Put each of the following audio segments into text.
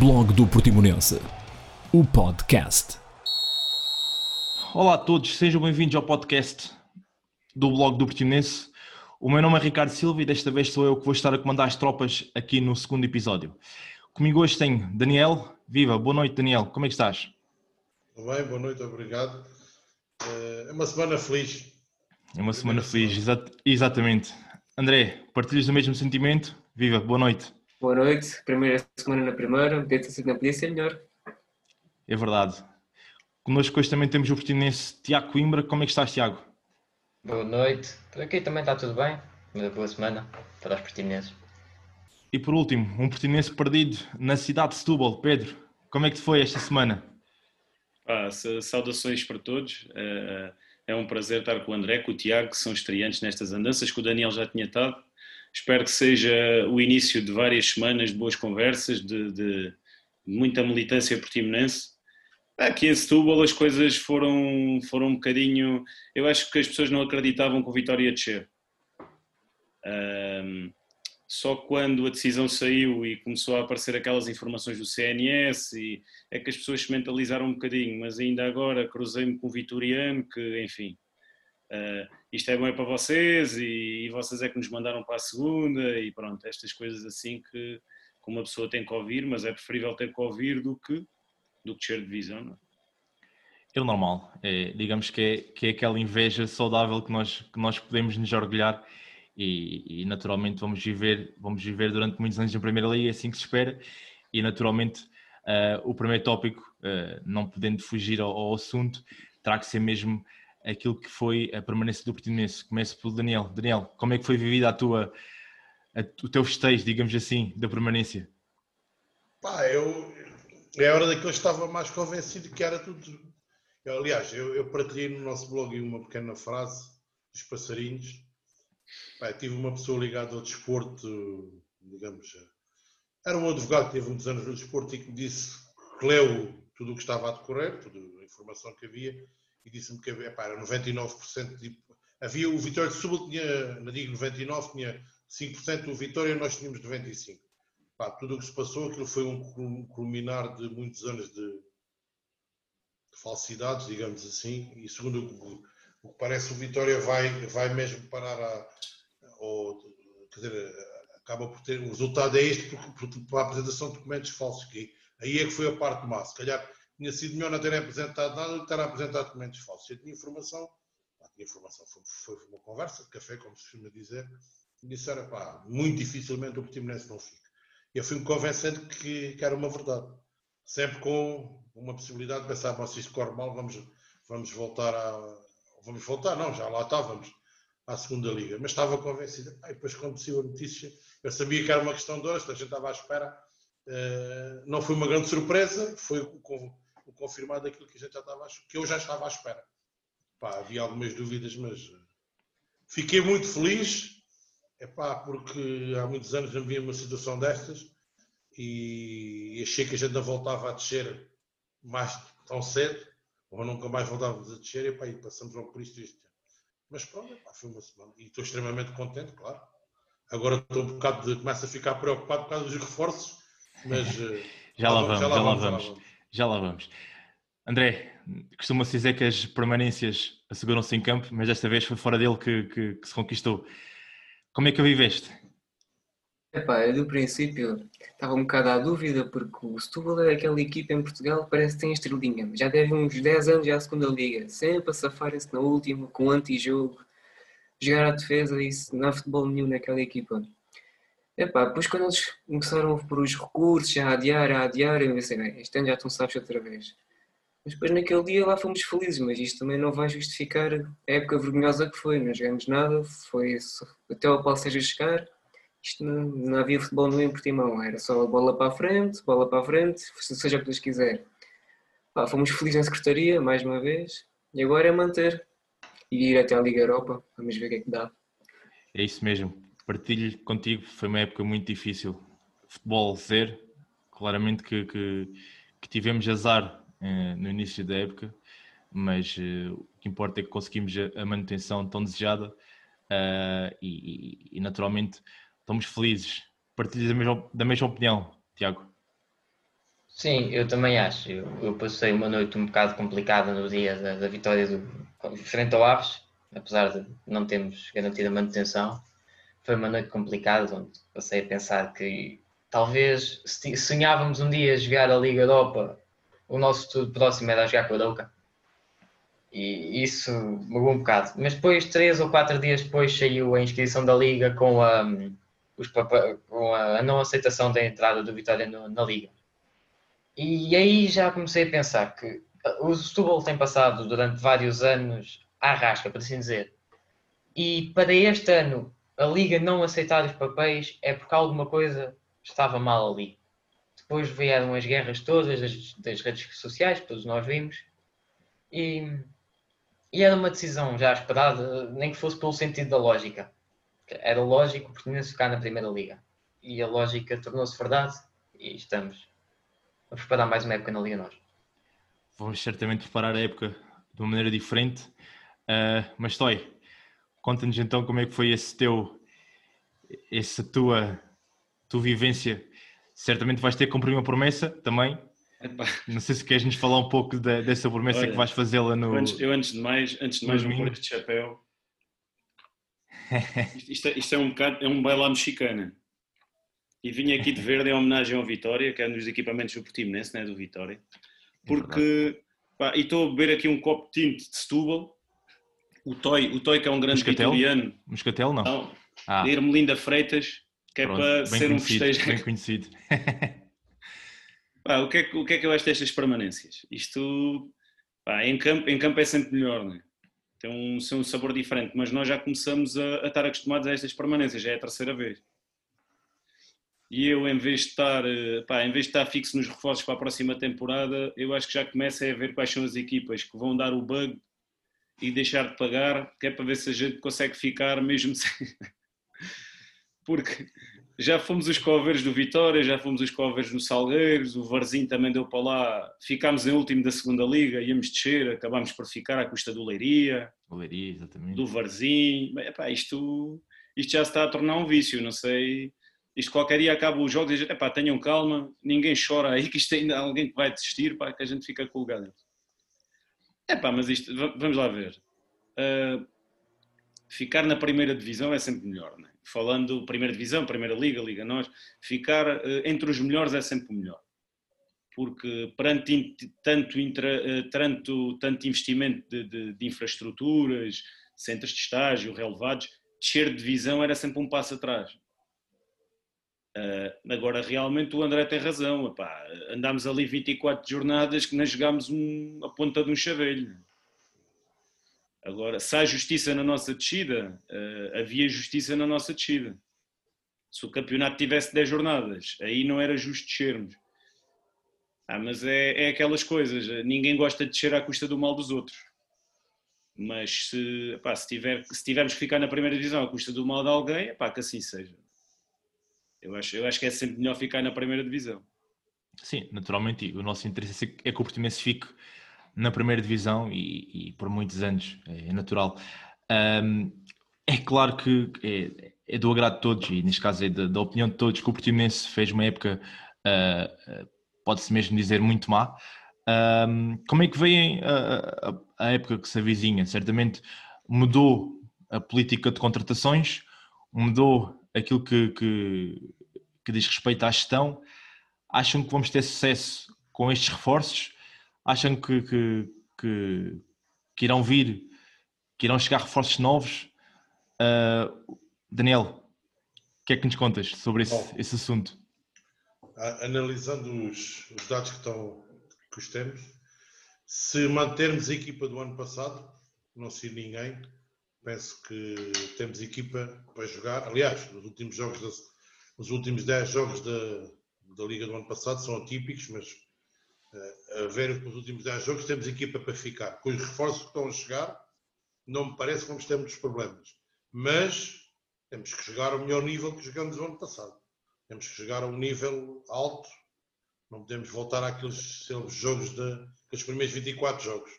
Blog do Portimonense, o podcast. Olá a todos, sejam bem-vindos ao podcast do Blog do Portimonense. O meu nome é Ricardo Silva e desta vez sou eu que vou estar a comandar as tropas aqui no segundo episódio. Comigo hoje tenho Daniel. Viva, boa noite Daniel, como é que estás? Tudo bem, boa noite, obrigado. É uma semana feliz. É uma semana feliz, exa exatamente. André, partilhas do mesmo sentimento? Viva, boa noite. Boa noite, primeira semana na primeira, podia ter sido na ser melhor. É verdade. Connosco hoje também temos o portinense Tiago Coimbra. Como é que estás, Tiago? Boa noite. Por aqui também está tudo bem. Uma boa semana para os portinenses. E por último, um portinense perdido na cidade de Setúbal. Pedro, como é que te foi esta semana? Ah, saudações para todos. É um prazer estar com o André, com o Tiago, que são estreantes nestas andanças, que o Daniel já tinha estado. Espero que seja o início de várias semanas de boas conversas, de, de, muita militância portimonense. Aqui em Setúbal as coisas foram, foram um bocadinho... Eu acho que as pessoas não acreditavam que o Vitória ia descer. Um, só quando a decisão saiu e começou a aparecer aquelas informações do CNS e é que as pessoas se mentalizaram um bocadinho, mas ainda agora cruzei-me com o Vitoriano que, enfim, uh, isto é bom para vocês e, e, vocês é que nos mandaram para a segunda e pronto, estas coisas assim que, que uma pessoa tem que ouvir, mas é preferível ter que ouvir do que, do que descer de visão, não é? É o normal, é, digamos que é, que é aquela inveja saudável que nós, que nós podemos nos orgulhar e, e, naturalmente vamos viver, vamos viver durante muitos anos na Primeira Liga, é assim que se espera, e naturalmente uh, o primeiro tópico, uh, não podendo fugir ao, ao, assunto, terá que ser mesmo aquilo que foi a permanência do Portimonense. Começo pelo Daniel. Daniel, como é que foi vivida a tua, a, o teu festejo, digamos assim, da permanência? Pá, eu, é hora daquilo eu estava mais convencido que era tudo. Eu, aliás, eu, eu partilhei no nosso blog uma pequena frase dos passarinhos. Pá, tive uma pessoa ligada ao desporto, digamos, era um advogado que teve muitos anos no desporto e que me disse que leu tudo o que estava a decorrer, toda a informação que havia, e disse-me que pá, era 99% de, havia o Vitória de Setúbal tinha, não digo 99, tinha 5% do Vitória, nós tínhamos 95%. Pá, tudo o que se passou, aquilo foi um culminar de muitos anos de, de falsidades, digamos assim, e segundo o, o, que parece, o Vitória vai, vai mesmo parar a, ou, quer dizer, acaba por ter, o resultado é este por, por, por a apresentação de documentos falsos, que aí é que foi a parte má, se calhar tinha sido melhor não terem apresentado nada do que ter apresentado documentos falsos. Eu tinha informação, pá, tinha informação, foi, foi, uma conversa de café, como se costuma dizer, e disseram, pá, muito dificilmente o Portimonense não fica. E eu fui-me convencendo que, que, era uma verdade. Sempre com uma possibilidade de pensar, mas se isto corre mal, vamos, vamos voltar a... Vamos voltar, não, já lá estávamos, à segunda liga. Mas estava convencido. E depois quando a notícia, eu sabia que era uma questão de horas, a gente estava à espera. Uh, não foi uma grande surpresa, foi com, confirmado aquilo que a gente já estava que eu já estava à espera. Pá, havia algumas dúvidas, mas uh, fiquei muito feliz, é pá, porque há muitos anos não via uma situação destas e achei que a gente não voltava a descer mais tão cedo, ou nunca mais voltávamos a descer, e, pá, e passamos logo por isto este ano. Mas pronto, foi uma semana. E estou extremamente contente, claro. Agora estou um bocado de. começo a ficar preocupado por causa dos reforços, mas. já, lá vamos, já, lá vamos, já lá vamos. Já lá vamos. André, costuma-se dizer que as permanências asseguram-se em campo, mas desta vez foi fora dele que, que, que se conquistou. Como é que a viveste? Epá, eu do princípio estava um bocado à dúvida, porque o Setúbal é aquela equipa em Portugal que parece que tem estrelinha. Já deve uns 10 anos já a segunda liga, sempre a safarem-se na última, com antijogo, jogar à defesa, isso não há futebol nenhum naquela equipa. Epá, depois quando eles começaram a pôr os recursos, a adiar, a adiar, eu pensei, bem, este ano já estão sabes outra vez. Mas depois naquele dia lá fomos felizes, mas isto também não vai justificar a época vergonhosa que foi, não jogamos nada, foi até o Paulo Seja chegar isto não, não havia futebol no em Portimão, era só bola para a frente, bola para a frente, seja o que Deus quiser. Pá, fomos felizes na secretaria, mais uma vez, e agora é manter e ir até à Liga Europa, vamos ver o que é que dá. É isso mesmo, partilho contigo, foi uma época muito difícil. Futebol zero, claramente que, que, que tivemos azar eh, no início da época, mas eh, o que importa é que conseguimos a, a manutenção tão desejada uh, e, e, e naturalmente estamos felizes. Partilhas da mesma, opinião, Tiago? Sim, eu também acho. Eu, eu passei uma noite um bocado complicada no dia da, da vitória do, frente ao Aves, apesar de não termos garantido a manutenção. Foi uma noite complicada, onde passei a pensar que talvez se sonhávamos um dia jogar a Liga Europa, o nosso futuro próximo era jogar com a Douca. E isso mudou um bocado. Mas depois, três ou quatro dias depois, saiu a inscrição da Liga com a, os, com a não aceitação da entrada do Vitória no, na Liga. E aí já comecei a pensar que o Setúbal tem passado durante vários anos à rasca, por assim dizer. E para este ano, a Liga não aceitar os papéis é porque alguma coisa estava mal ali. Depois vieram as guerras todas das, das redes sociais, todos nós vimos, e, e, era uma decisão já esperada, nem que fosse pelo sentido da lógica. Era lógico tinha ficar na Primeira Liga. E a lógica tornou-se verdade e estamos a preparar mais uma época na Liga Nós. Vamos certamente preparar a época de uma maneira diferente. Uh, mas Toy, conta-nos então como é que foi esse teu, essa tua tua vivência, certamente vais ter que cumprir uma promessa também. Epá. Não sei se queres nos falar um pouco de, dessa promessa Olha, que vais fazê-la no. Eu antes, eu antes, de mais, antes de mais, um pôr de chapéu. isto, é, isto é um bocado, é um bailá mexicana. E vim aqui de verde em homenagem ao Vitória, que é um dos equipamentos do Portimonense, não é do Vitória. É Porque, pá, e estou a beber aqui um copo de tinto de Setúbal. O Toy, o Toy que é um grande Moscatel? italiano. Moscatel não? Não. Ah. De Ermelinda Freitas que é Pronto, para ser um festejo. Bem conhecido. pá, o, que é, o que é que eu acho destas permanências? Isto pá, em, campo, em campo é sempre melhor, não é? tem um, tem um sabor diferente, mas nós já começamos a, a, estar acostumados a estas permanências, já é a terceira vez. E eu, em vez de estar, eh, pá, em vez de estar fixo nos reforços para a próxima temporada, eu acho que já começa a ver quais são as equipas que vão dar o bug e deixar de pagar, que é para ver se a gente consegue ficar mesmo sem porque já fomos os covers do Vitória, já fomos os covers do Salgueiros, o Varzinho também deu para lá, ficámos em último da segunda liga, íamos descer, acabámos por ficar à custa do Leiria, Leiria exatamente. do Varzinho, epá, isto, isto já se está a tornar um vício, não sei, isto qualquer dia acaba os jogos e diz, epá, tenham calma, ninguém chora aí que isto ainda há alguém que vai desistir, pá, que a gente fica colgado. Epá, mas isto, vamos lá ver. Uh, ficar na primeira divisão é sempre melhor, não é? falando Primeira Divisão, Primeira Liga, Liga Nós, ficar uh, entre os melhores é sempre melhor. Porque perante tanto, intra, uh, tanto, tanto investimento de, de, de, infraestruturas, centros de estágio relevados, descer de divisão era sempre um passo atrás. Uh, agora, realmente, o André tem razão. Epá, andámos ali 24 jornadas que não jogámos um, a ponta de um chaveiro. Agora, se há justiça na nossa descida, uh, havia justiça na nossa descida. Se o campeonato tivesse 10 jornadas, aí não era justo descermos. Ah, mas é, é aquelas coisas, ninguém gosta de descer à custa do mal dos outros. Mas se, pá, se, tiver, se tivermos que ficar na primeira divisão à custa do mal de alguém, pá, que assim seja. Eu acho, eu acho que é sempre melhor ficar na primeira divisão. Sim, naturalmente. O nosso interesse é que o Portimonense fique na primeira divisão e, e por muitos anos, é, é natural. Um, é claro que é, é, do agrado de todos e neste caso é da, da opinião de todos que o Portimonense fez uma época, uh, pode-se mesmo dizer, muito má. Um, como é que vem a, a, a, época que se avizinha? Certamente mudou a política de contratações, mudou aquilo que, que, que diz respeito à gestão. Acham que vamos ter sucesso com estes reforços? acham que, que, que, que irão vir, que irão chegar reforços novos? Uh, Daniel, o que é que nos contas sobre esse, Bom, esse assunto? Analisando os, os dados que, estão, que os temos, se mantermos a equipa do ano passado, não sei ninguém, penso que temos equipa para jogar. Aliás, nos últimos jogos, da, nos últimos 10 jogos da, da Liga do ano passado são atípicos, mas a ver os últimos 10 jogos, temos equipa para ficar. Com os reforços que estão a chegar, não me parece que vamos ter muitos problemas. Mas temos que chegar ao melhor nível que jogamos no ano passado. Temos que chegar a um nível alto. Não podemos voltar àqueles jogos dos primeiros 24 jogos.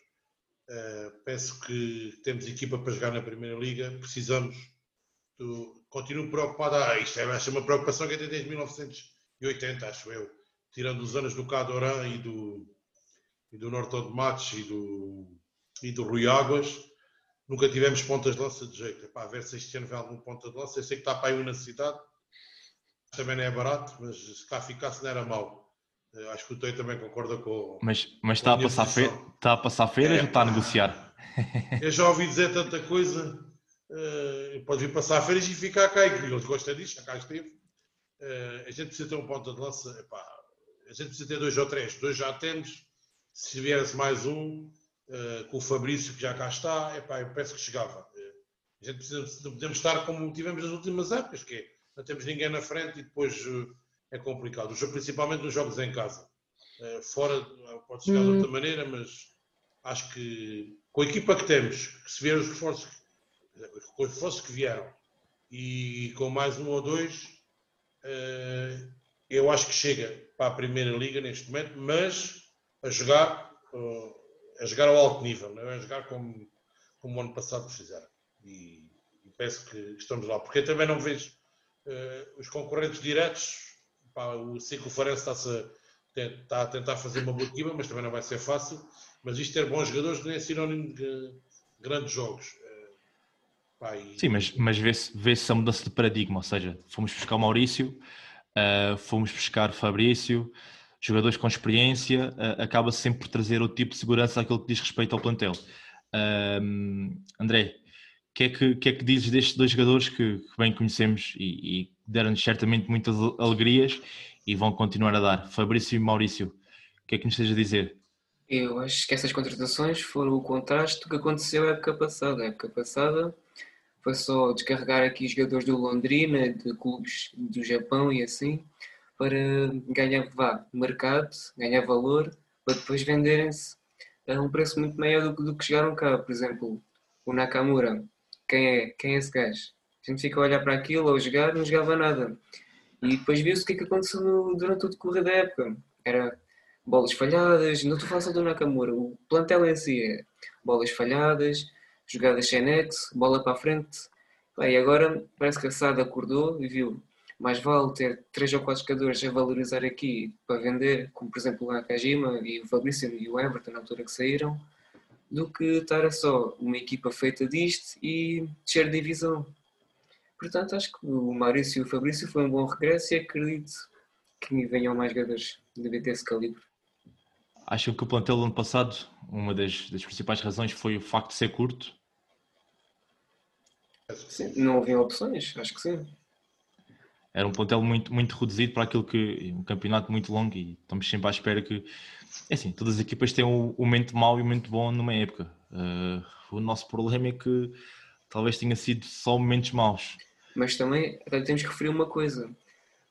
Uh, penso que temos equipa para jogar na Primeira Liga. Precisamos. Do... Continuo preocupado. Ah, isto é, uma preocupação que é desde 1980, acho eu tirando os anos do Cadoran e do, e do Norte de Matos e do, e do Rui Águas, nunca tivemos pontas de lança de jeito. Epá, a ver se este ano vem algum ponta de lança. Eu sei que está para aí um na cidade, também não é barato, mas se cá ficasse não era mau. Acho que o Tei também concorda com. Mas, mas está, a passar fe... está a passar feiras É, ou está a negociar? Eu já ouvi dizer tanta coisa. eh, pode vir passar férias e ficar cá. E eles gostam disso, já cá esteve. Eh, a gente precisa ter um ponta de lança. epá, a gente precisa ter dois ou três. Dois já temos. Se viesse mais um, eh, com o Fabrício que já cá está, epá, eu penso que chegava. A gente precisa, não podemos estar como tivemos nas últimas épocas, que é, não temos ninguém na frente e depois é complicado. Principalmente nos jogos em casa. Eh, fora eh, pode chegar de outra maneira, mas acho que com a equipa que temos, que se vier os reforços, com os reforços que vieram e com mais um ou dois, eh, eu acho que chega para a Primeira Liga neste momento, mas a jogar, eh, a jogar ao alto nível, não é a jogar como, como o ano passado fizeram. E, e penso que estamos lá, porque eu também não vejo eh, os concorrentes diretos, pá, o Cico a, está a tentar fazer uma boa equipa, mas também não vai ser fácil. Mas isto ter bons jogadores não é sinónimo de grandes jogos. Eh, pá, e- Sim, mas, mas vê-se vê a mudança de paradigma, ou seja, fomos buscar o Maurício, ah, fomos buscar Fabrício, jogadores com experiência, ah, acaba sempre por trazer outro tipo de segurança àquilo que diz respeito ao plantel. Ahm, André, o que, é que, que é que dizes destes dois jogadores que, que bem conhecemos e, e deram-nos certamente muitas alegrias e vão continuar a dar? Fabrício e Maurício, o que é que nos esteja a dizer? Eu acho que essas contratações foram o contraste do que aconteceu a época passada. A época passada foi só descarregar aqui jogadores do Londrina, de clubes do Japão e assim, para ganhar vá, mercado, ganhar valor, para depois venderem-se a um preço muito maior do, que- do que chegaram cá. Por exemplo, o Nakamura, quem é, quem é esse gajo? Gente fica a olhar para aquilo, ao jogar, não jogava nada. E depois viu-se o que é que aconteceu no- durante o decorrer da época. Era bolas falhadas, não estou falar só do Nakamura, o plantel em si é bolas falhadas, jogadas sem nexo, bola para a frente. E agora parece que a SAD acordou e viu, mais vale ter três ou quatro jogadores a valorizar aqui para vender, como por exemplo o Nakajima e o Fabrício e o Everton na altura que saíram, do que estar a só uma equipa feita disto e descer de divisão. Portanto, acho que o Maurício e o Fabrício foi um bom regresso e acredito que venham mais jogadores de esse calibre. Acham que o plantel do ano passado, uma das, das principais razões foi o facto de ser curto? Sim, não haviam opções, acho que sim. Era um plantel muito, muito reduzido para aquilo que um campeonato muito longo e estamos sempre à espera que é assim, todas as equipas têm o, o momento mau e o momento bom numa época. Uh, o nosso problema é que talvez tenha sido só momentos maus. Mas também temos que referir uma coisa.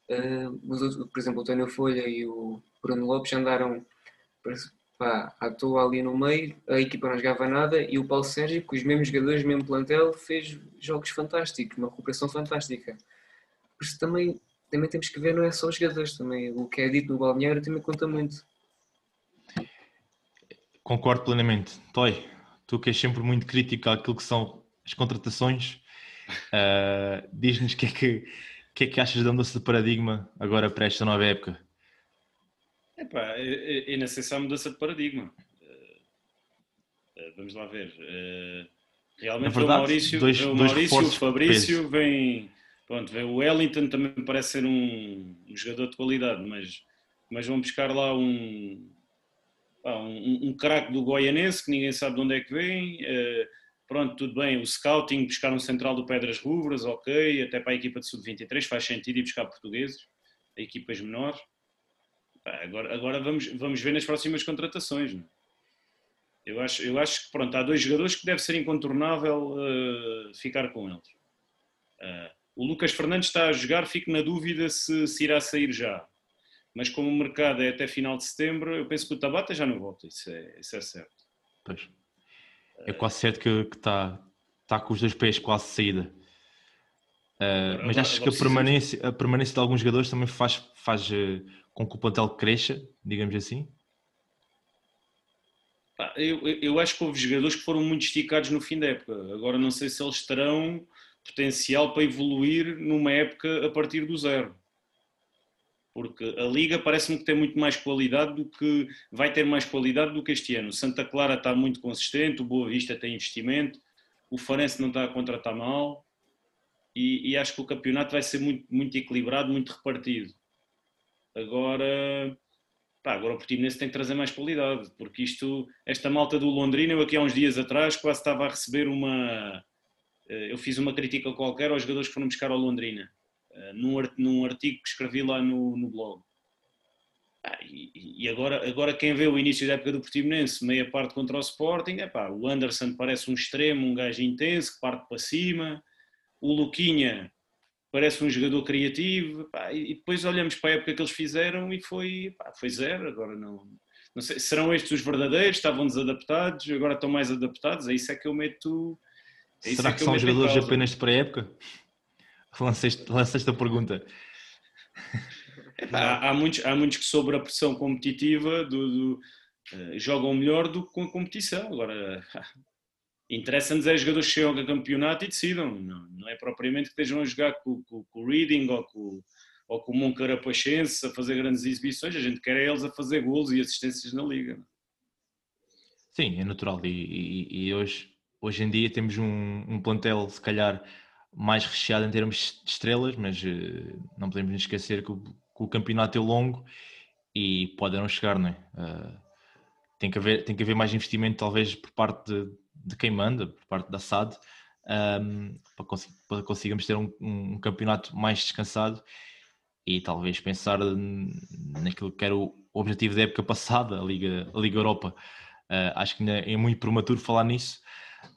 Uh, por exemplo, o Tânia Folha e o Bruno Lopes andaram pá, à toa ali no meio, a equipa não jogava nada e o Paulo Sérgio, com os mesmos jogadores, mesmo plantel, fez jogos fantásticos, uma recuperação fantástica. Por isso também, também temos que ver, não é só os jogadores, também o que é dito no balneário também conta muito. Concordo plenamente. Toy, tu que és sempre muito crítico àquilo que são as contratações, uh, diz-nos o que, é que, que é que achas da mudança de paradigma agora para esta nova época? Epá, é, é necessária a mudança de paradigma. Uh, vamos lá ver. Uh, realmente verdade, o Maurício, dois- o, dois Maurício o Fabrício vem, pronto, vem. O Wellington também parece ser um, um jogador de qualidade, mas, mas vão buscar lá um, um, um craque do Goianense que ninguém sabe de onde é que vem. Uh, pronto, tudo bem. O scouting, buscar um central do Pedras Rubras, ok. Até para a equipa de sub-23 faz sentido ir buscar portugueses, equipas menores. Agora, agora vamos, vamos ver nas próximas contratações. é? Eu acho, eu acho que pronto, há dois jogadores que deve ser incontornável uh, ficar com eles. Uh, o Lucas Fernandes está a jogar, fico na dúvida se, se irá sair já. Mas como o mercado é até final de setembro, eu penso que o Tabata já não volta, isso é, isso é certo. Pois. É quase certo que está tá com os dois pés quase de saída. Uh, mas achas que a permanência, a permanência de alguns jogadores também faz, faz uh, com que o plantel cresça, digamos assim? Eu- eu acho que houve jogadores que foram muito esticados no fim da época. Agora não sei se eles terão potencial para evoluir numa época a partir do zero. Porque a Liga parece-me que tem muito mais qualidade do que vai ter mais qualidade do que este ano. Santa Clara está muito consistente, o Boa Vista tem investimento, o Farense não está a contratar mal e, e acho que o campeonato vai ser muito, muito equilibrado, muito repartido. Agora, pá, agora o Portimonense tem que trazer mais qualidade, porque isto, esta malta do Londrina, eu aqui há uns dias atrás quase estava a receber uma. Eh, eu fiz uma crítica qualquer aos jogadores que foram buscar ao Londrina, num, num artigo que escrevi lá no, no blog. Ah, e, e agora, agora quem vê o início da época do Portimonense, meia parte contra o Sporting, é pá, o Anderson parece um extremo, um gajo intenso, que parte para cima, o Luquinha parece um jogador criativo, pá, e depois olhamos para a época que eles fizeram e foi, pá, foi zero, agora não, não sei, serão estes os verdadeiros, estavam desadaptados, agora estão mais adaptados, é isso é que eu meto... É Será que, que são jogadores apenas de pré-época? Lancei-te esta pergunta. Há, há, muitos, há muitos que sobre a pressão competitiva do, do uh, jogam melhor do que com a competição. Agora, interessa-nos é jogadores que chegam a campeonato e decidam. Não, não é propriamente que estejam a jogar com, com, com o Reading ou com, ou com o Moncarapachense a fazer grandes exibições. A gente quer é eles a fazer golos e assistências na liga. Sim, é natural. E, e, e hoje, hoje em dia temos um, um, plantel, se calhar, mais recheado em termos de estrelas, mas uh, não podemos nos esquecer que o, que o, campeonato é longo e pode não chegar, não é? Uh, tem, que haver, tem que haver mais investimento, talvez, por parte de, de quem manda, por parte da SAD, um, para, conseguir, para conseguirmos ter um, um, campeonato mais descansado e talvez pensar naquilo que era o objetivo da época passada, a Liga, a Liga Europa. Uh, acho que é muito prematuro falar nisso,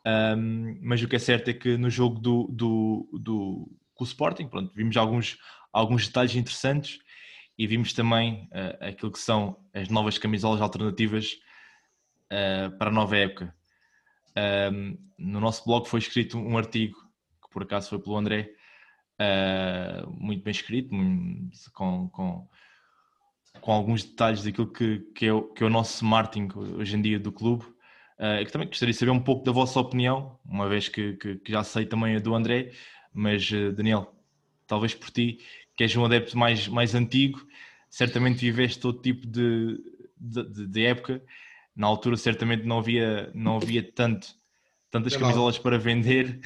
um, mas o que é certo é que no jogo do, do, do com o Sporting, pronto, vimos alguns, alguns detalhes interessantes e vimos também uh, aquilo que são as novas camisolas alternativas uh, para a nova época. Um, no nosso blog foi escrito um artigo, que por acaso foi pelo André, uh, muito bem escrito, com, com, com, alguns detalhes daquilo que, que, é o, que é o nosso marketing hoje em dia do clube. Uh, que também gostaria de saber um pouco da vossa opinião, uma vez que, que, que já sei também a do André, mas uh, Daniel, talvez por ti, que és um adepto mais, mais antigo, certamente viveste todo tipo de, de, de época na altura certamente não havia, não havia tanto, tantas camisolas para vender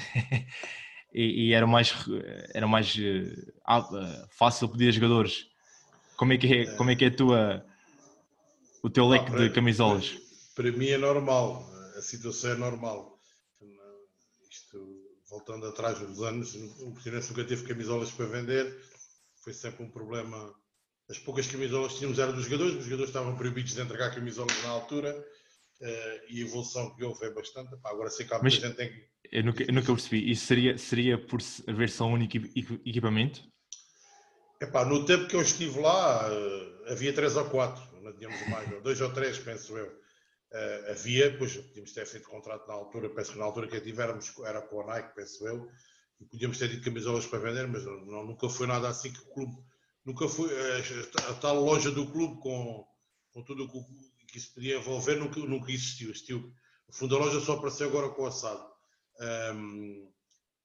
e, e, era mais, era mais uh, fácil pedir a jogadores. Como é que é, como é, que é tua, o teu leque de camisolas? Para, mim é normal, a situação é normal. Isto, voltando atrás dos anos, o Portimonense nunca teve camisolas para vender, foi sempre um problema as poucas camisolas que tínhamos eram dos jogadores, os jogadores estavam proibidos de entregar camisolas na altura uh, e a evolução que houve é bastante. Agora sei que há muita gente tem que. Eu nunca, eu nunca percebi. Isso seria, seria por haver só um único equipamento? Epá, no tempo que eu estive lá, uh, havia três ou quatro, não tínhamos mais, dois ou três, penso eu. Uh, havia, pois podíamos ter feito contrato na altura, penso que na altura que tivemos era com a Nike, penso eu, e podíamos ter tido camisolas para vender, mas não, nunca foi nada assim que o clube nunca foi a, eh, a, tal loja do clube com, com tudo o que, que isso podia envolver, nunca, nunca existiu. existiu. O fundo da loja só apareceu agora com o assado. Um,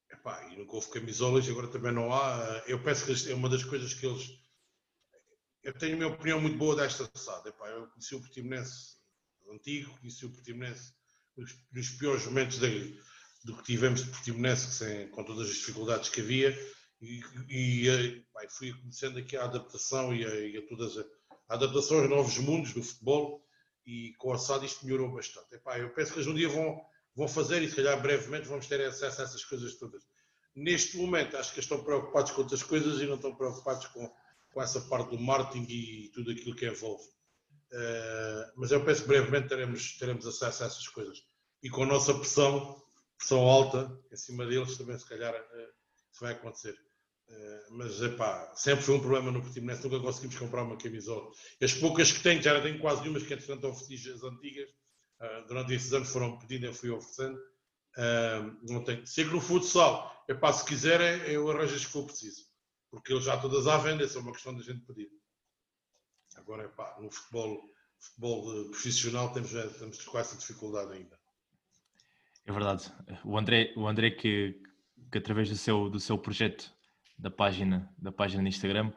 epá, e nunca houve camisolas, agora também não há. Eu penso que é uma das coisas que eles. Eu tenho a minha opinião muito boa desta assado. Epá, eu conheci o Portimonense antigo, conheci o Portimonense nos, nos piores momentos do que tivemos de Portimonense, sem, com todas as dificuldades que havia e, e bem, fui conhecendo aqui a adaptação e a, e a todas a, a, adaptação aos novos mundos do futebol e com a SAD isto melhorou bastante. Eu penso que eles um dia vão, vão fazer e se calhar brevemente vamos ter acesso a essas coisas todas. Neste momento acho que estão preocupados com outras coisas e não estão preocupados com, com essa parte do marketing e tudo aquilo que envolve. Uh, mas eu penso que brevemente teremos, teremos acesso a essas coisas. E com a nossa pressão, pressão alta em cima deles, também se calhar uh, isso vai acontecer. Eh, mas epá, sempre foi um problema no Portimonense, nunca conseguimos comprar uma camisola. As poucas que tenho, já tenho quase nenhumas que entretanto ofereci as antigas, uh, durante esses anos foram pedindo, eu fui oferecendo. Uh, não tenho. Que no futsal, epá, se quiserem, eu arranjo as que for preciso, porque eles já todas à venda, é só uma questão da gente pedir. Agora, epá, no futebol, futebol profissional temos, temos com essa dificuldade ainda. É verdade. O André, o André que, que através do seu, do seu projeto da página, da página no Instagram,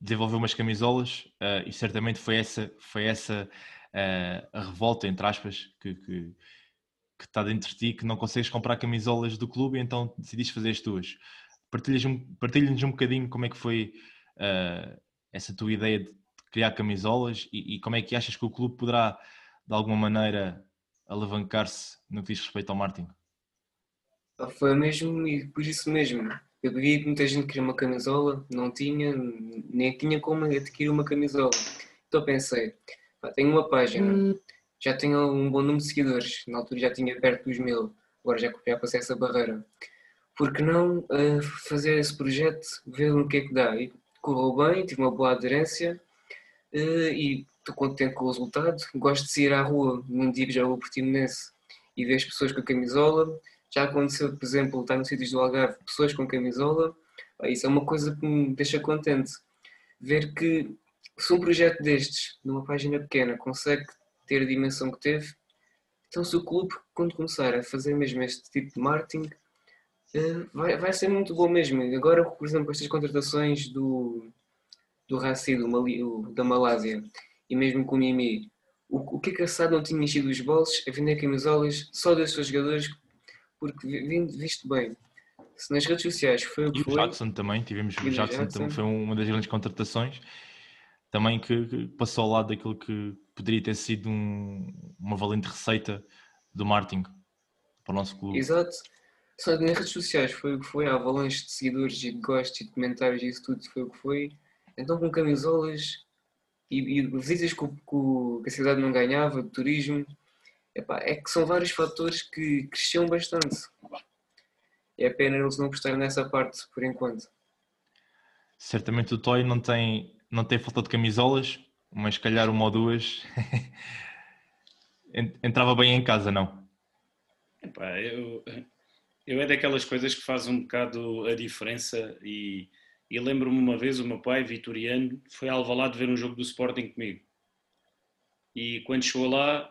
desenvolveu umas camisolas uh, e certamente foi essa, foi essa uh, a revolta, entre aspas, que, que, que, está dentro de ti, que não consegues comprar camisolas do clube então decidiste fazer as tuas. Partilha-nos um, partilha um bocadinho como é que foi uh, essa tua ideia de criar camisolas e, e, como é que achas que o clube poderá, de alguma maneira, alavancar-se no que diz respeito ao marketing? Foi mesmo, e por isso mesmo. Eu vi que muita gente queria uma camisola, não tinha, nem tinha como adquirir uma camisola. Então pensei, pá, tenho uma página, hum. já tenho um bom número de seguidores, na altura já tinha perto dos mil, agora já, já passei essa barreira. Por que não uh, fazer esse projeto, ver o que é que dá? E correu bem, tive uma boa aderência e estou contente com o resultado. Gosto de sair à rua num dia que jogo o Portimonense e ver as pessoas com camisola já aconteceu, por exemplo, estar nos sítios do Algarve, pessoas com camisola, isso é uma coisa que me deixa contente. Ver que se um projeto destes, numa página pequena, consegue ter a dimensão que teve, então se o clube, quando começar a fazer mesmo este tipo de marketing, eh, vai, vai ser muito bom mesmo. Agora, por exemplo, estas contratações do, do Raci, do da Malásia, e mesmo com o Mimi, o, o que é que a SAD não tinha enchido os bolsos a vender camisolas só dos seus jogadores porque visto bem, se nas redes sociais foi o que e foi. o Jackson também, tivemos o Jackson, Jackson, também foi uma das grandes contratações, também que, que, passou ao lado daquilo que poderia ter sido um, uma valente receita do marketing para o nosso clube. Exato. Só nas redes sociais foi o que foi, a avalanche de seguidores e de gostos e de comentários e isso tudo foi o que foi. Então com camisolas e, e visitas que, que a cidade não ganhava, de turismo, Epá, é que são vários fatores que cresciam bastante. É pena eles não gostarem nessa parte por enquanto. Certamente o Toy não tem, não tem falta de camisolas, mas calhar uma ou duas entrava bem em casa, não? Epá, eu, eu é daquelas coisas que faz um bocado a diferença e, e lembro-me uma vez o meu pai, vitoriano, foi a Alvalade ver um jogo do Sporting comigo. E quando chegou lá,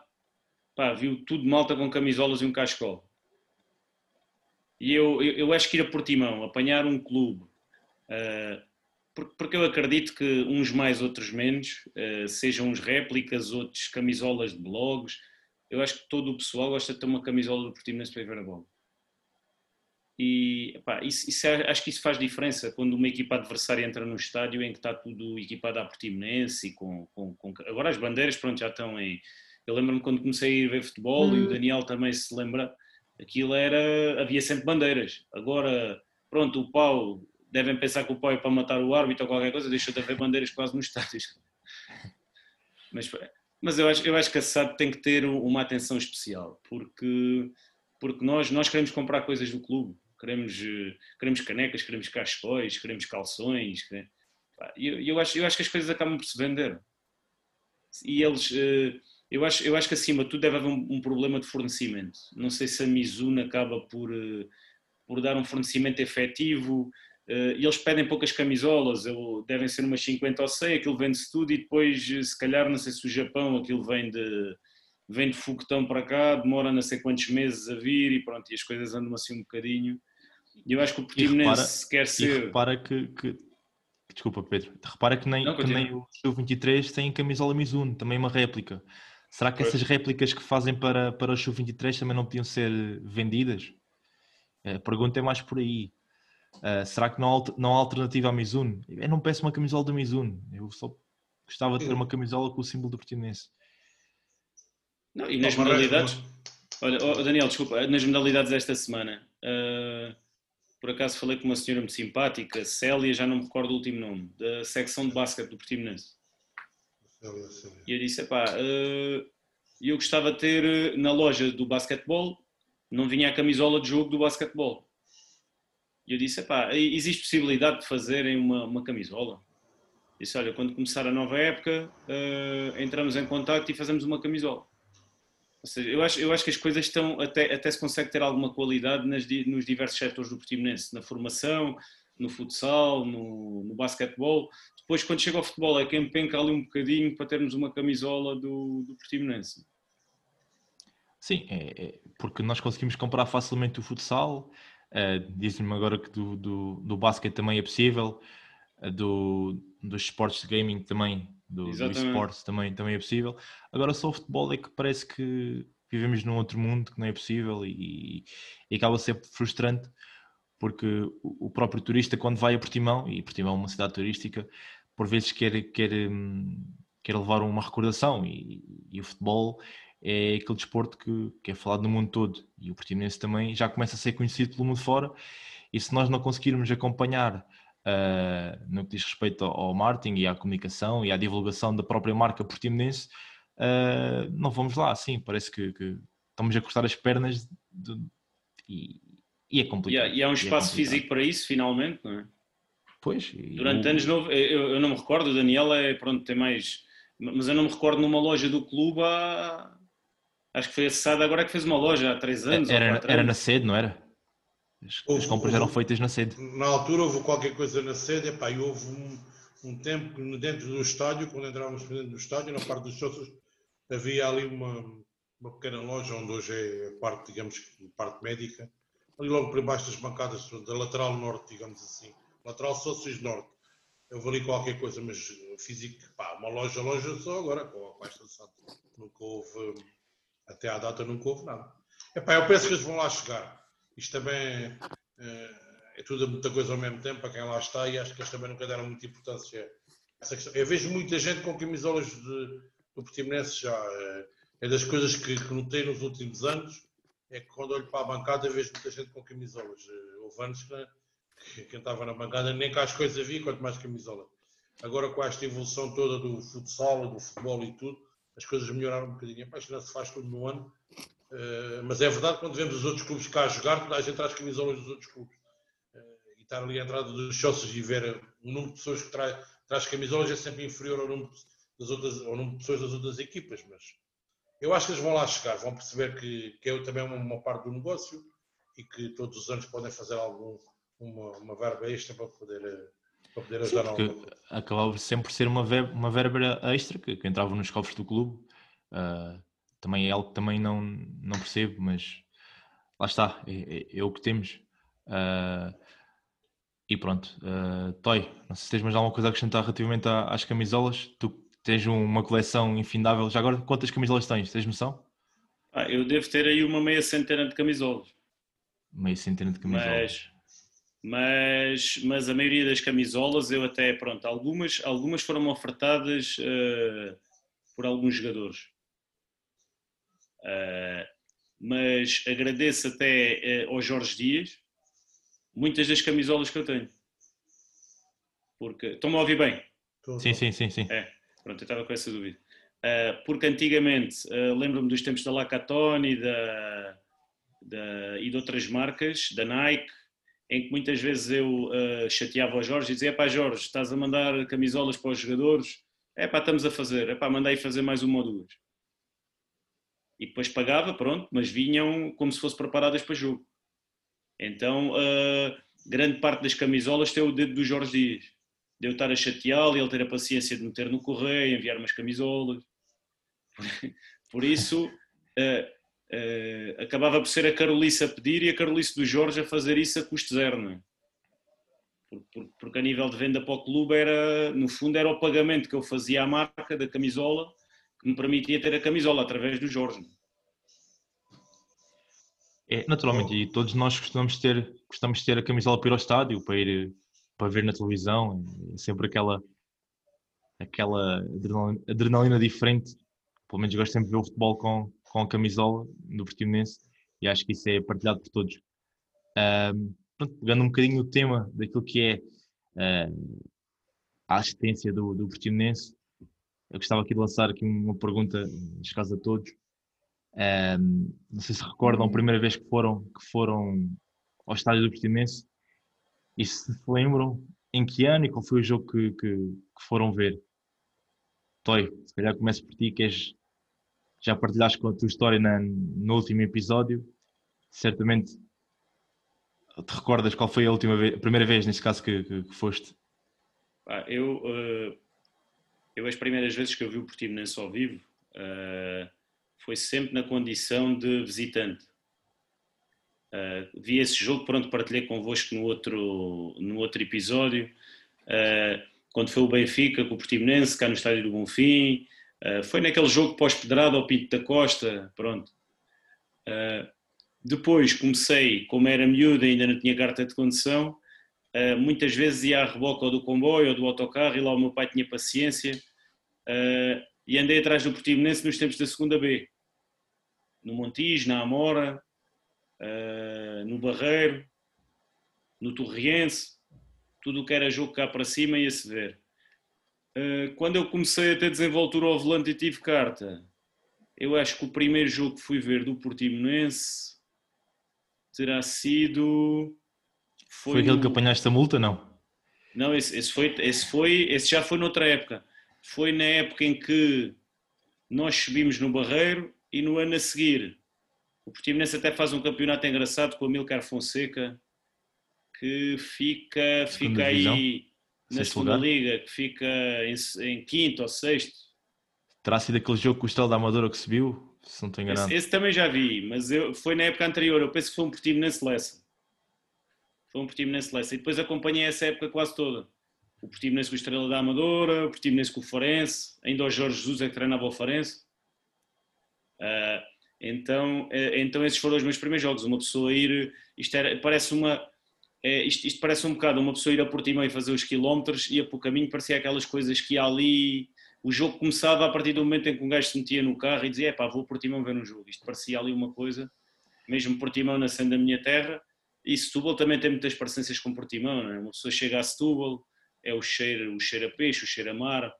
pá, viu tudo malta com camisolas e um cascol. E eu, eu, eu acho que ir a Portimão, apanhar um clube, uh, porque eu acredito que uns mais, outros menos, uh, sejam uns réplicas, outros camisolas de blogs. Eu acho que todo o pessoal gosta de ter uma camisola do Portimonense para ver a bola. E pá, isso, isso, é, acho que isso faz diferença quando uma equipa adversária entra no estádio em que está tudo equipado à Portimonense e com, com, com, agora as bandeiras pronto, já estão em, eu lembro-me quando comecei a ir ver futebol hum. e o hum. Daniel também se lembra, aquilo era, havia sempre bandeiras. Agora, pronto, o pau, devem pensar que o pau é para matar o árbitro ou qualquer coisa, deixa de haver bandeiras quase nos estádios. Mas, mas eu, acho, eu acho que a SAD tem que ter uma atenção especial, porque, porque nós, nós queremos comprar coisas do clube, queremos, queremos canecas, queremos cascóis, queremos calções. Queremos... Eu, acho, eu acho que as coisas acabam por se vender. E eles eh, eu acho, eu acho que acima de tudo deve haver um, um, problema de fornecimento. Não sei se a Mizuno acaba por, uh, por dar um fornecimento efetivo. E eles pedem poucas camisolas, devem ser umas 50 ou 100, aquilo vende-se tudo e depois, eh, se calhar, não sei se o Japão, aquilo vem de, vem de foguetão para cá, demora não sei quantos meses a vir e pronto, e as coisas andam assim um bocadinho. E eu acho que o Portimonense quer ser... Repara que, que... Desculpa, Pedro. Repara que nem, não, que nem o Sub-23 tem camisola Mizuno, também uma réplica. Será que essas réplicas que fazem para, para o Show 23 também não podiam ser vendidas? A pergunta é mais por aí. Uh, será que não, não há alternativa à Mizuno? Eu não peço uma camisola da Mizuno. Eu só gostava de ter uma camisola com o símbolo do Portimonense. Não, e nas modalidades... Olha, oh Daniel, desculpa. Nas modalidades desta semana... Uh, por acaso falei com uma senhora muito simpática, Célia, já não me recordo o último nome, da secção de basquete do Portimonense. E eu disse, pá, uh, eu gostava de ter eh, na loja do basquetebol, não vinha a camisola de jogo do basquetebol. E eu disse, pá, existe possibilidade de fazerem uma, uma camisola? Disse, olha, quando começar a nova época, uh, entramos em contato e fazemos uma camisola. Ou seja, eu acho, eu acho que as coisas estão, até, até se consegue ter alguma qualidade nas, nos diversos setores do Portimonense, na formação, no futsal, no, no basquetebol. Depois, quando chega ao futebol, é quem penca ali um bocadinho para termos uma camisola do, do Portimonense. Sim, é, é, porque nós conseguimos comprar facilmente o futsal. Uh, Diz-me agora que do, do, do basquete também é possível. a do, dos esportes de gaming também, do, do esportes também, também é possível. Agora só o futebol é que parece que vivemos num outro mundo que não é possível e, e acaba ser frustrante porque o o próprio turista quando vai a Portimão, e Portimão é uma cidade turística, por vezes quer, quer, hum, quer levar uma recordação e, e o futebol é aquele desporto que, que é falado no mundo todo e o Portimonense também já começa a ser conhecido pelo mundo fora e se nós não conseguirmos acompanhar ah, no que diz respeito ao ao marketing e à comunicação e à divulgação da própria marca Portimonense, ah, não vamos lá, assim, parece que, que estamos a cortar as pernas de- e, e é complicado. e há um é espaço complicado. físico para isso, finalmente, não é? Pois, Durante anos não, eu, eu não me recordo, o Daniel é, pronto, tem mais, mas eu não me recordo numa loja do clube há, acho que foi acessada agora é que fez uma loja há três anos era, quatro era na anos. sede, não era? As, as Houve- compras eram houve- feitas na sede. Na altura houve qualquer coisa na sede, epá, e houve um, um tempo que dentro do estádio, quando entrávamos dentro do estádio, na parte dos sócios, havia ali uma, uma pequena loja onde hoje é a parte, digamos, parte médica, ali logo por baixo das bancadas da lateral norte, digamos assim, lateral sócios norte. Houve ali qualquer coisa, mas físico, pá, uma loja, loja só agora, com a de santo. Nunca houve, até à data nunca houve nada. Epá, eu penso que eles vão lá chegar. Isto também eh, é tudo muita coisa ao mesmo tempo para quem lá está e acho que eles também nunca deram muita importância a essa questão. Eu vejo muita gente com camisolas de, do Portimonense já. eh, É das coisas que, que notei nos últimos anos, é que quando olho para a bancada vejo muita gente com camisolas. Eh, Houve anos que, que quem estava na bancada nem cá as coisas havia, quanto mais camisola. Agora com esta evolução toda do futsal, do futebol e tudo, as coisas melhoraram um bocadinho. Isto não se faz tudo no ano. Eh, mas é verdade quando vemos os outros clubes cá a jogar, toda a gente traz camisolas dos outros clubes. Eh, e estar ali à entrada dos sócios e ver o número de pessoas que traz, traz camisolas é sempre inferior ao número, das outras, ao número de pessoas das outras equipas. Mas eu acho que eles vão lá chegar, vão perceber que, que é também uma, uma parte do negócio e que todos os anos podem fazer algum, uma, uma verba extra para poder, eh, para poder Sim, ajudar coisa. acabava sempre por ser uma, ver- uma verba extra que, que entrava nos cofres do clube. Ah, também é algo que também não, não percebo, mas lá está, é, é- é o que temos. Ah, e pronto, Ah, Toy, não sei se tens mais alguma coisa a acrescentar relativamente à- às camisolas. Tu tens um- uma coleção infindável. Já agora, quantas camisolas tens? Tens noção? Ah, eu devo ter aí uma meia centena de camisolas. Meio centena de camisolas. Mas, mas a maioria das camisolas eu até, pronto, algumas, algumas foram ofertadas eh, por alguns jogadores. Eh, mas agradeço até eh, ao Jorge Dias muitas das camisolas que eu tenho. Porque, estão-me a ouvir bem? Sim, sim, sim, sim. Pronto, eu estava com essa dúvida. Uh, porque antigamente, uh, lembro-me dos tempos da Lacatone e, da, da- e de outras marcas, da Nike, em que muitas vezes eu uh, chateava o Jorge e dizia: pá, Jorge, estás a mandar camisolas para os jogadores? É pá, estamos a fazer, é pá, mandei fazer mais uma ou duas. E depois pagava, pronto, mas vinham como se fossem preparadas para jogo. Então, uh, grande parte das camisolas tem o dedo do Jorge Dias de eu estar a chateá-lo e ele ter a paciência de meter no correio, enviar umas camisolas. Por isso, eh, eh, acabava por ser a Carolice a pedir e a Carolice do Jorge a fazer isso a custo zero, não é? Por- por- Porque a nível de venda para o clube era, no fundo, era o pagamento que eu fazia à marca da camisola que me permitia ter a camisola através do Jorge. é? Naturalmente, e todos nós gostamos de ter, gostamos de ter a camisola para ir ao estádio, para ir para ver na televisão, é sempre aquela aquela adrenalina, adrenalina diferente. Pelo menos gosto sempre de ver o futebol com, com a camisola do Portimonense e acho que isso é partilhado por todos. Ahm, pronto, pegando um bocadinho o tema daquilo que é ah, a assistência do, do Portimonense, eu gostava aqui de lançar aqui uma pergunta, neste caso a todos. Ahm, não sei se recordam a primeira vez que foram, que foram ao estádio do Portimonense e se se lembram em que ano e qual foi o jogo que, que, que foram ver. Toy, se calhar começo por ti, que és, já partilhaste com a tua história na- no último episódio. Certamente te recordas qual foi a última vez, a primeira vez, neste caso, que, que- que foste. Eu, eh, eu as primeiras vezes que eu vi o Portimonense ao vivo eh, foi sempre na condição de visitante. Eh, vi esse jogo, pronto, partilhei convosco no outro, no outro episódio. Uh, quando foi o Benfica com o Portimonense, cá no estádio do Bonfim, uh, foi naquele jogo pós-pedrado ao Pinto da Costa, pronto. Uh, depois comecei, como era miúdo ainda não tinha carta de condução, uh, muitas vezes ia à reboca do comboio ou do autocarro e lá o meu pai tinha paciência e andei atrás do Portimonense nos tempos da segunda B. No Montijo, na Amora, no Barreiro, no Torriense, tudo o que era jogo cá para cima ia-se ver. Uh, quando eu comecei a ter desenvoltura ao volante e tive carta, eu acho que o primeiro jogo que fui ver do Portimonense terá sido. Foi, foi aquele que apanhaste a multa, não? Não, esse, esse, foi, esse, foi, esse já foi noutra época. Foi na época em que nós subimos no Barreiro e no ano a seguir. O Portimonense até faz um campeonato engraçado com o Milcar Fonseca que fica, fica aí na segunda lugar. liga, que fica em, em, quinto ou sexto. Terá sido aquele jogo com o Estrela da Amadora que subiu? Se não estou enganado. Esse, esse, também já vi, mas eu, foi na época anterior. Eu penso que foi um Portimonense Lessa. Foi um Portimonense Lessa. E depois acompanhei essa época quase toda. O Portimonense com o Estrela da Amadora, o Portimonense com o Farense, ainda o Jorge Jesus é que treinava o Farense. Uh, então, uh, então esses foram os meus primeiros jogos. Uma pessoa ir, isto era, parece uma, é, isto, isto, parece um bocado uma pessoa ir a Portimão e fazer os quilómetros, ia para o caminho, parecia aquelas coisas que ali. O jogo começava a partir do momento em que um gajo se metia no carro e dizia: é pá, vou a Portimão ver um jogo. Isto parecia ali uma coisa, mesmo Portimão nascendo da minha terra. E Setúbal também tem muitas parecências com Portimão, não é? Uma pessoa chega a Setúbal, é o cheiro, o cheiro a peixe, o cheiro a mar,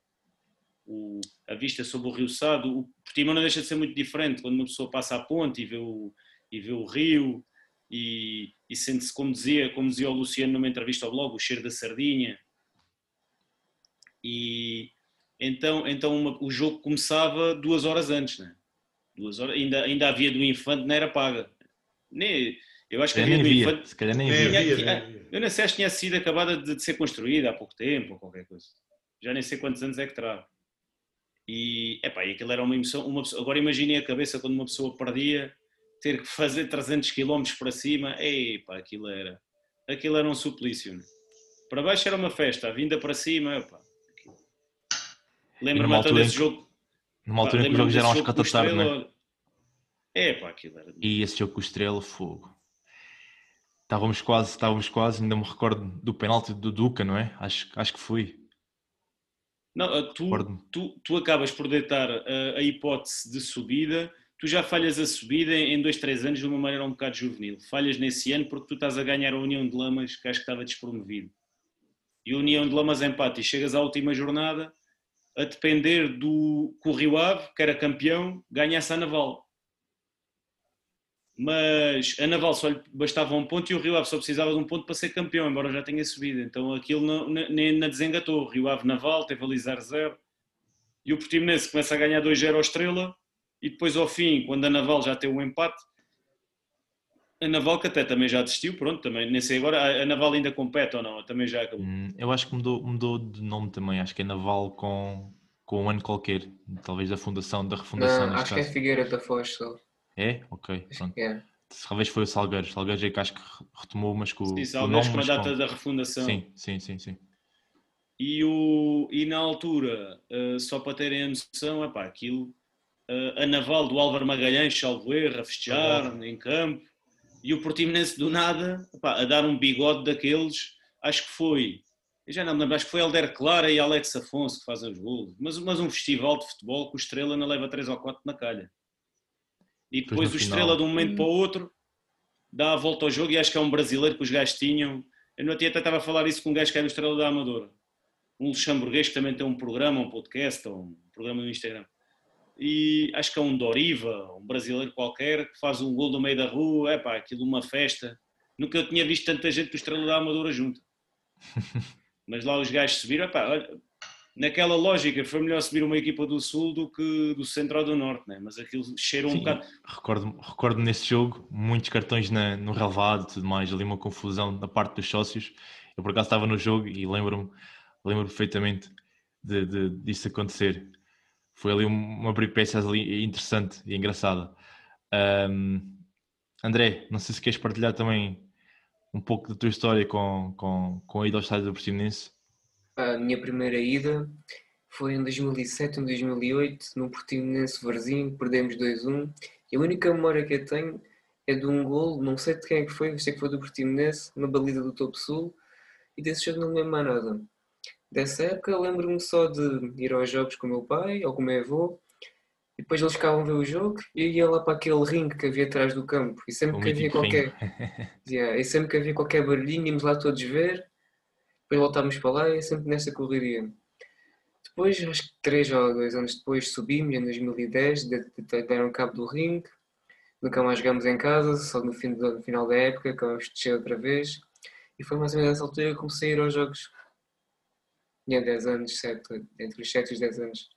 o, a vista sobre o Rio Sado. O Portimão não deixa de ser muito diferente quando uma pessoa passa a ponte e vê o, e vê o rio e, e sente-se, como dizia, como dizia o Luciano numa entrevista ao blog, o cheiro da sardinha. E então, então uma, o jogo começava duas horas antes, né? duas horas, ainda, ainda havia do Infante, não era paga. Nem, eu acho que havia do via. Infante. Se calhar nem havia. Tinha, eu nem sei, acho que tinha sido acabada de, de, ser construída há pouco tempo ou qualquer coisa. Já nem sei quantos anos é que terá. E, epá, e aquilo era uma emoção. Uma, agora imaginem a cabeça quando uma pessoa perdia ter que fazer 300 km para cima, ei, pá, aquilo era, aquilo era um suplício. Né? Para baixo era uma festa, a vinda para cima, Lembro-me até desse jogo. Numa altura em que os jogos eram às 14 da tarde, não é? É, pá, aquilo era. E esse jogo com o Estrela, fogo. Estávamos quase, estávamos quase, ainda me recordo do penalti do Duca, não é? Acho, acho que foi. Não, tu, tu, tu acabas por deitar a, a hipótese de subida tu já falhas a subida em dois, três anos de uma maneira um bocado juvenil. Falhas nesse ano porque tu estás a ganhar a União de Lamas, que acho que estava despromovido. E a União de Lamas empate e chegas à última jornada a depender do que o Rio Ave, que era campeão, ganhasse a Naval. Mas a Naval só lhe bastava um ponto e o Rio Ave só precisava de um ponto para ser campeão, embora já tenha subido. Então aquilo não, nem na desengatou. O Rio Ave Naval teve ali 0-0 e o Portimonense começa a ganhar 2-0 ao Estrela e depois ao fim, quando a Naval já tem o um empate, a Naval que até também já desistiu, pronto, também, nem sei agora, a Naval ainda compete ou não, também já acabou. Hum, eu acho que mudou, mudou de nome também, acho que é Naval com, com um ano qualquer, talvez da fundação, da refundação. Não, acho caso. que é Figueira da Foz só. É? Ok, pronto. É. Talvez foi o Salgueiros, Salgueiros é que acho que retomou, mas com, sim, Salgueiros com a data com... da refundação. Sim, sim, sim, sim. E, o, e na altura, uh, só para terem a noção, epá, aquilo a naval do Álvaro Magalhães, salvo erro, a festejar em campo, e o Portimonense do nada, opa, a dar um bigode daqueles, acho que foi, eu já não me lembro, acho que foi Helder Clara e Alex Afonso que fazem os golos, mas, mas um festival de futebol que o Estrela não leva 3 ou 4 na calha. E depois o Estrela de um momento para o outro dá a volta ao jogo e acho que é um brasileiro que os gajos tinham. Eu não tinha até estava a falar isso com um gajo que é no Estrela da Amadora. Um luxemburguês que também tem um programa, um podcast ou um programa no Instagram e acho que é um Doriva, um brasileiro qualquer, que faz um gol no meio da rua, é pá, aquilo uma festa. Nunca tinha visto tanta gente do Estrela da Amadora junto. Mas lá os gajos subiram, é pá, olha, naquela lógica foi melhor subir uma equipa do Sul do que do Centro ou do Norte, né? mas aquilo cheirou um bocado. Recordo, recordo nesse jogo muitos cartões na, no relevado e tudo mais, ali uma confusão da parte dos sócios. Eu por acaso estava no jogo e lembro-me lembro perfeitamente de, de, disso acontecer foi ali uma peripécia ali interessante e engraçada. Um, André, não sei se queres partilhar também um pouco da tua história com, com, com a ida ao estádio do Portimonense. A minha primeira ida foi em 2007 ou 2008, no Portimonense Varzinho, perdemos 2-1. E a única memória que eu tenho é de um gol, não sei de quem é que foi, sei que foi do Portimonense, na baliza do Topo Sul, e desse jogo não me lembro mais nada. Dessa época lembro-me só de ir aos jogos com o meu pai ou com o meu avô, e depois eles ficavam a ver o jogo e ia lá para aquele ringue que havia atrás do campo, e sempre O que havia qualquer... Yeah, e sempre que havia qualquer barulhinho, íamos lá todos ver, depois voltávamos para lá e é sempre nessa correria. Depois, acho que três ou dois anos depois, subimos, em 2010, de- de- de- deram cabo do ringue, nunca mais jogámos em casa, só no, fim no final da época, acabamos de descer outra vez, e foi mais ou menos nessa altura que comecei a ir aos jogos. Tinha 10 anos, 7, entre os 7 e os 10 anos.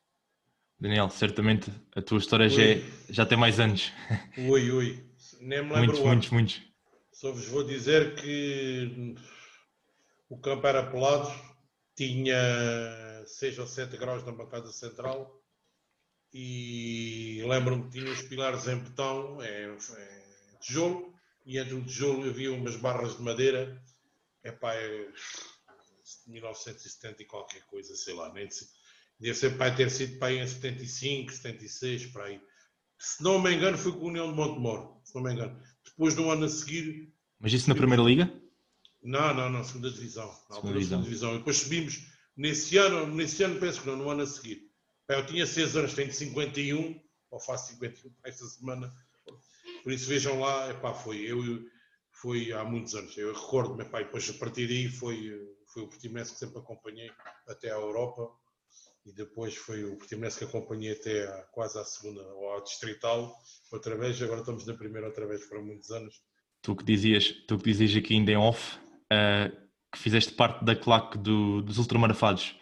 Daniel, certamente a tua história já, é- já tem mais anos. Ui, ui. Nem me lembro Muitos, muitos, muitos. Só vos vou dizer que o campo era pelado, tinha 6 ou 7 graus na bancada central e lembro-me que tinha os pilares em betão, é, é, tijolo, e entre o tijolo havia umas barras de madeira, epá, é 1970 e qualquer coisa, sei lá, nem. Deve ser pai ter sido pai em 75, 76, para aí. Se não me engano, foi com a União de Montemor, se não me engano. Depois, no ano a seguir, Mas isso na Primeira Liga? Não, não, não, segunda divisão. Na altura, segunda divisão. E depois subimos nesse ano, nesse ano penso que não, no ano a seguir. Eu tinha 6 anos, tenho 51, ou faço 51 esta semana. Por isso vejam lá, epá, foi eu foi há muitos anos. Eu recordo-me, e depois a partir daí foi, foi o Portimonense que sempre acompanhei até à Europa. E depois foi o Portimonense que acompanhei até à- quase à segunda, ou ao Distrital, outra vez. Agora estamos na primeira outra vez, foram muitos anos. Tu que dizias, tu que dizias aqui ainda em off, ah, que fizeste parte da claque do- dos ultramarafados.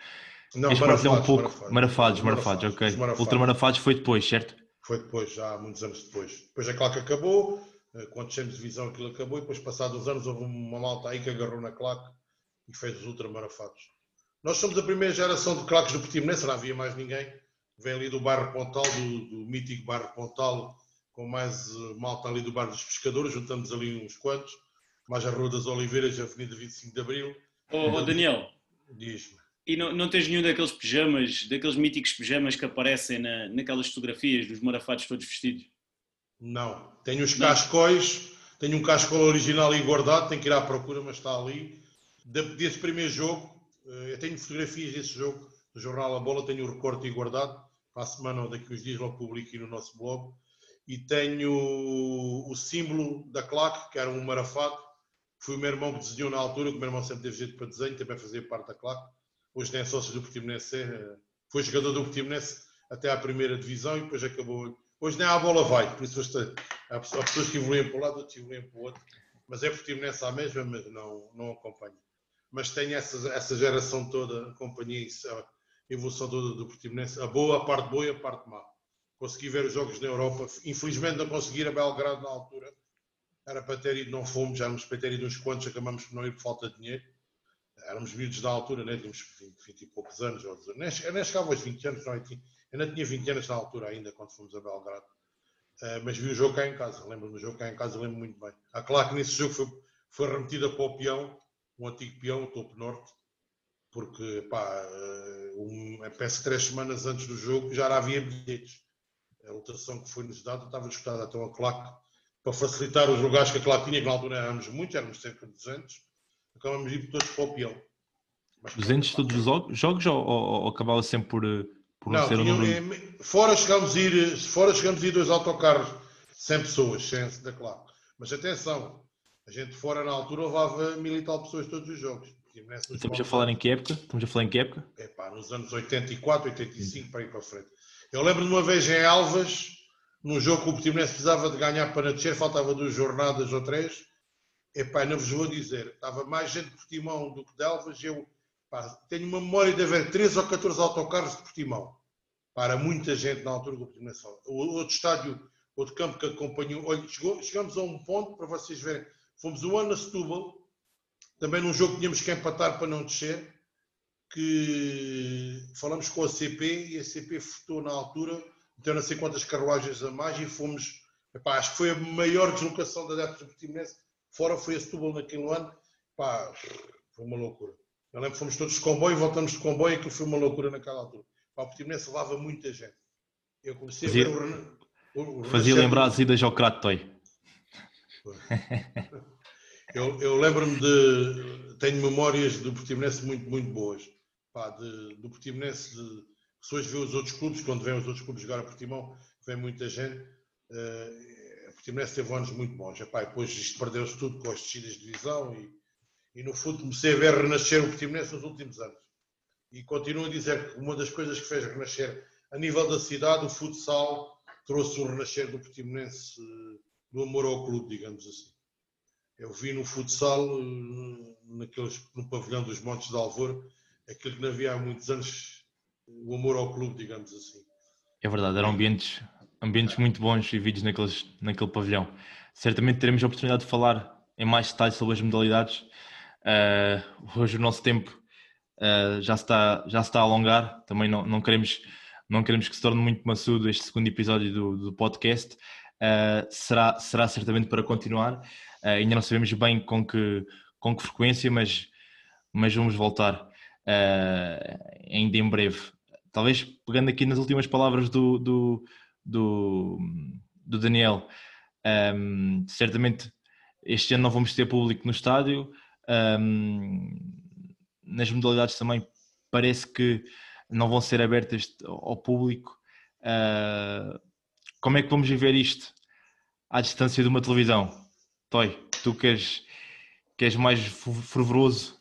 Não, Queres partilhar um Marafados, pouco? Marafados, Os marafados, ok. os Marafados. Ultramarafados foi depois, certo? Foi depois, já há muitos anos depois. Depois a claque acabou, eh, quando descemos de divisão aquilo acabou, e depois passados uns anos houve uma malta aí que agarrou na claque e fez os ultramarafados. Nós somos a primeira geração de claques do Portimonense, não havia mais ninguém. Vem ali do bairro Pontal, do, do mítico bairro Pontal, com mais eh, malta ali do bairro dos Pescadores, juntamos ali uns quantos, mais a Rua das Oliveiras, Avenida 25 de Abril. Oh, oh, Daniel, Diz-me. e não, não tens nenhum daqueles pijamas, daqueles míticos pijamas que aparecem na, naquelas fotografias dos marafados todos vestidos? Não. Tenho os Não. cascóis, tenho um cascol original e guardado, tenho que ir à procura, mas está ali. De- Desse primeiro jogo, eh, eu tenho fotografias desse jogo, do Jornal A Bola, tenho o recorte e guardado. Para a semana ou daqui uns dias logo publico aqui no nosso blog. E tenho o símbolo da claque, que era um marafado. Foi o meu irmão que desenhou na altura, que o meu irmão sempre teve jeito para desenho, também fazia parte da claque. Hoje nem é sócio do Portimonense, eh, foi jogador do Portimonense até à primeira divisão e depois acabou. Hoje nem a bola vai, por isso hoje há pessoas que evoluem para um lado, outros que evoluem para o outro. Mas é Portimonense à mesma, mas não, não acompanho. Mas tenho essa, essa geração toda, acompanhei a evolução toda do Portimonense, a boa, a parte boa e a parte má. Consegui ver os jogos na Europa, infelizmente não consegui ir a Belgrado na altura. Era para ter ido, não fomos, já éramos para ter ido uns quantos, acabamos por não ir por falta de dinheiro. Éramos miúdos da altura, né? tínhamos 20, 20 e poucos anos, ou 19. nem, che- nem chegava aos 20 anos, não, eu tinha- eu não tinha 20 anos na altura ainda, quando fomos a Belgrado. Uh, mas vi o jogo cá em casa, lembro-me do jogo cá em casa, lembro muito bem. Há claro que nesse jogo foi, foi remetida para o peão, um antigo peão, o Topo Norte, porque, pá, uh, um, penso que três semanas antes do jogo já havia bilhetes. A lotação que foi-nos dada estava esgotada, então a claque, para facilitar os lugares que a claque tinha, que na altura éramos muitos, éramos cerca de 200, acabamos de ir todos para o peão. Mas, 200 pá, todos os jo- jogos ou, ou- ou acabava sempre por, eh, por não, não, ser o número? eh, fora chegamos a ir, fora chegamos a ir dois autocarros, 100 pessoas, 100 da claque. Mas atenção, a gente fora na altura levava mil e tal pessoas todos os jogos. Estamos a falar em que época? Estamos a falar em que época? epá, nos anos 84, 85, para ir para a frente. Eu lembro de uma vez em Alvas, num jogo que o Portimonense precisava de ganhar para descer, faltava duas jornadas ou três. Epá, não vos vou dizer, estava mais gente de Portimão do que de Alvas. Eu tenho uma memória de haver 13 ou 14 autocarros de Portimão. Para muita gente na altura do Portimonense. O outro estádio, outro campo que acompanhou, olha, chegou- chegamos a um ponto, para vocês verem, fomos um ano a Setúbal, também num jogo que tínhamos que empatar para não descer, que falamos com a CP e a CP votou na altura, meteu não sei quantas carruagens a mais e fomos, epá, acho que foi a maior deslocação da adeptos do Portimonense, fora foi a Setúbal naquele ano, pá, foi uma loucura. Eu lembro que fomos todos de comboio, voltamos de comboio, que foi uma loucura naquela altura. Pá, o Portimonense levava muita gente. Eu comecei Fazia- a ver o, Rena- o, o Fazia lembrar as idas ao Cratoi. Eu, eu lembro-me de. Tenho memórias do Portimonense muito, muito boas. Pá, de- do Portimonense, de pessoas vêem os outros clubes, quando vêm os outros clubes jogar a Portimão, vem muita gente. eh, o Portimonense teve anos muito bons. Epá, depois isto perdeu-se tudo com as descidas de divisão e, e no fundo comecei a ver renascer o Portimonense nos últimos anos. E continuo a dizer que uma das coisas que fez renascer a nível da cidade, o futsal trouxe o renascer do Portimonense, eh, do amor ao clube, digamos assim. Eu vi no futsal, eh, naqueles, no pavilhão dos Montes de Alvor, aquilo que não havia há muitos anos, o amor ao clube, digamos assim. É verdade, eram ambientes, ambientes muito bons vividos naqueles, naquele pavilhão. Certamente teremos a oportunidade de falar em mais detalhes sobre as modalidades. Ah, hoje o nosso tempo ah, já, está, já está a alongar, também não, não, queremos, não queremos que se torne muito maçudo este segundo episódio do, do podcast. Ah, será, será certamente para continuar. Ainda não sabemos bem com que, com que frequência, mas, mas vamos voltar ah, ainda em breve talvez pegando aqui nas últimas palavras do, do, do, do Daniel, um, certamente este ano não vamos ter público no estádio, um, nas modalidades também parece que não vão ser abertas ao público. Uh, como é que vamos viver isto à distância de uma televisão? Toy, tu que és, que és mais fervoroso,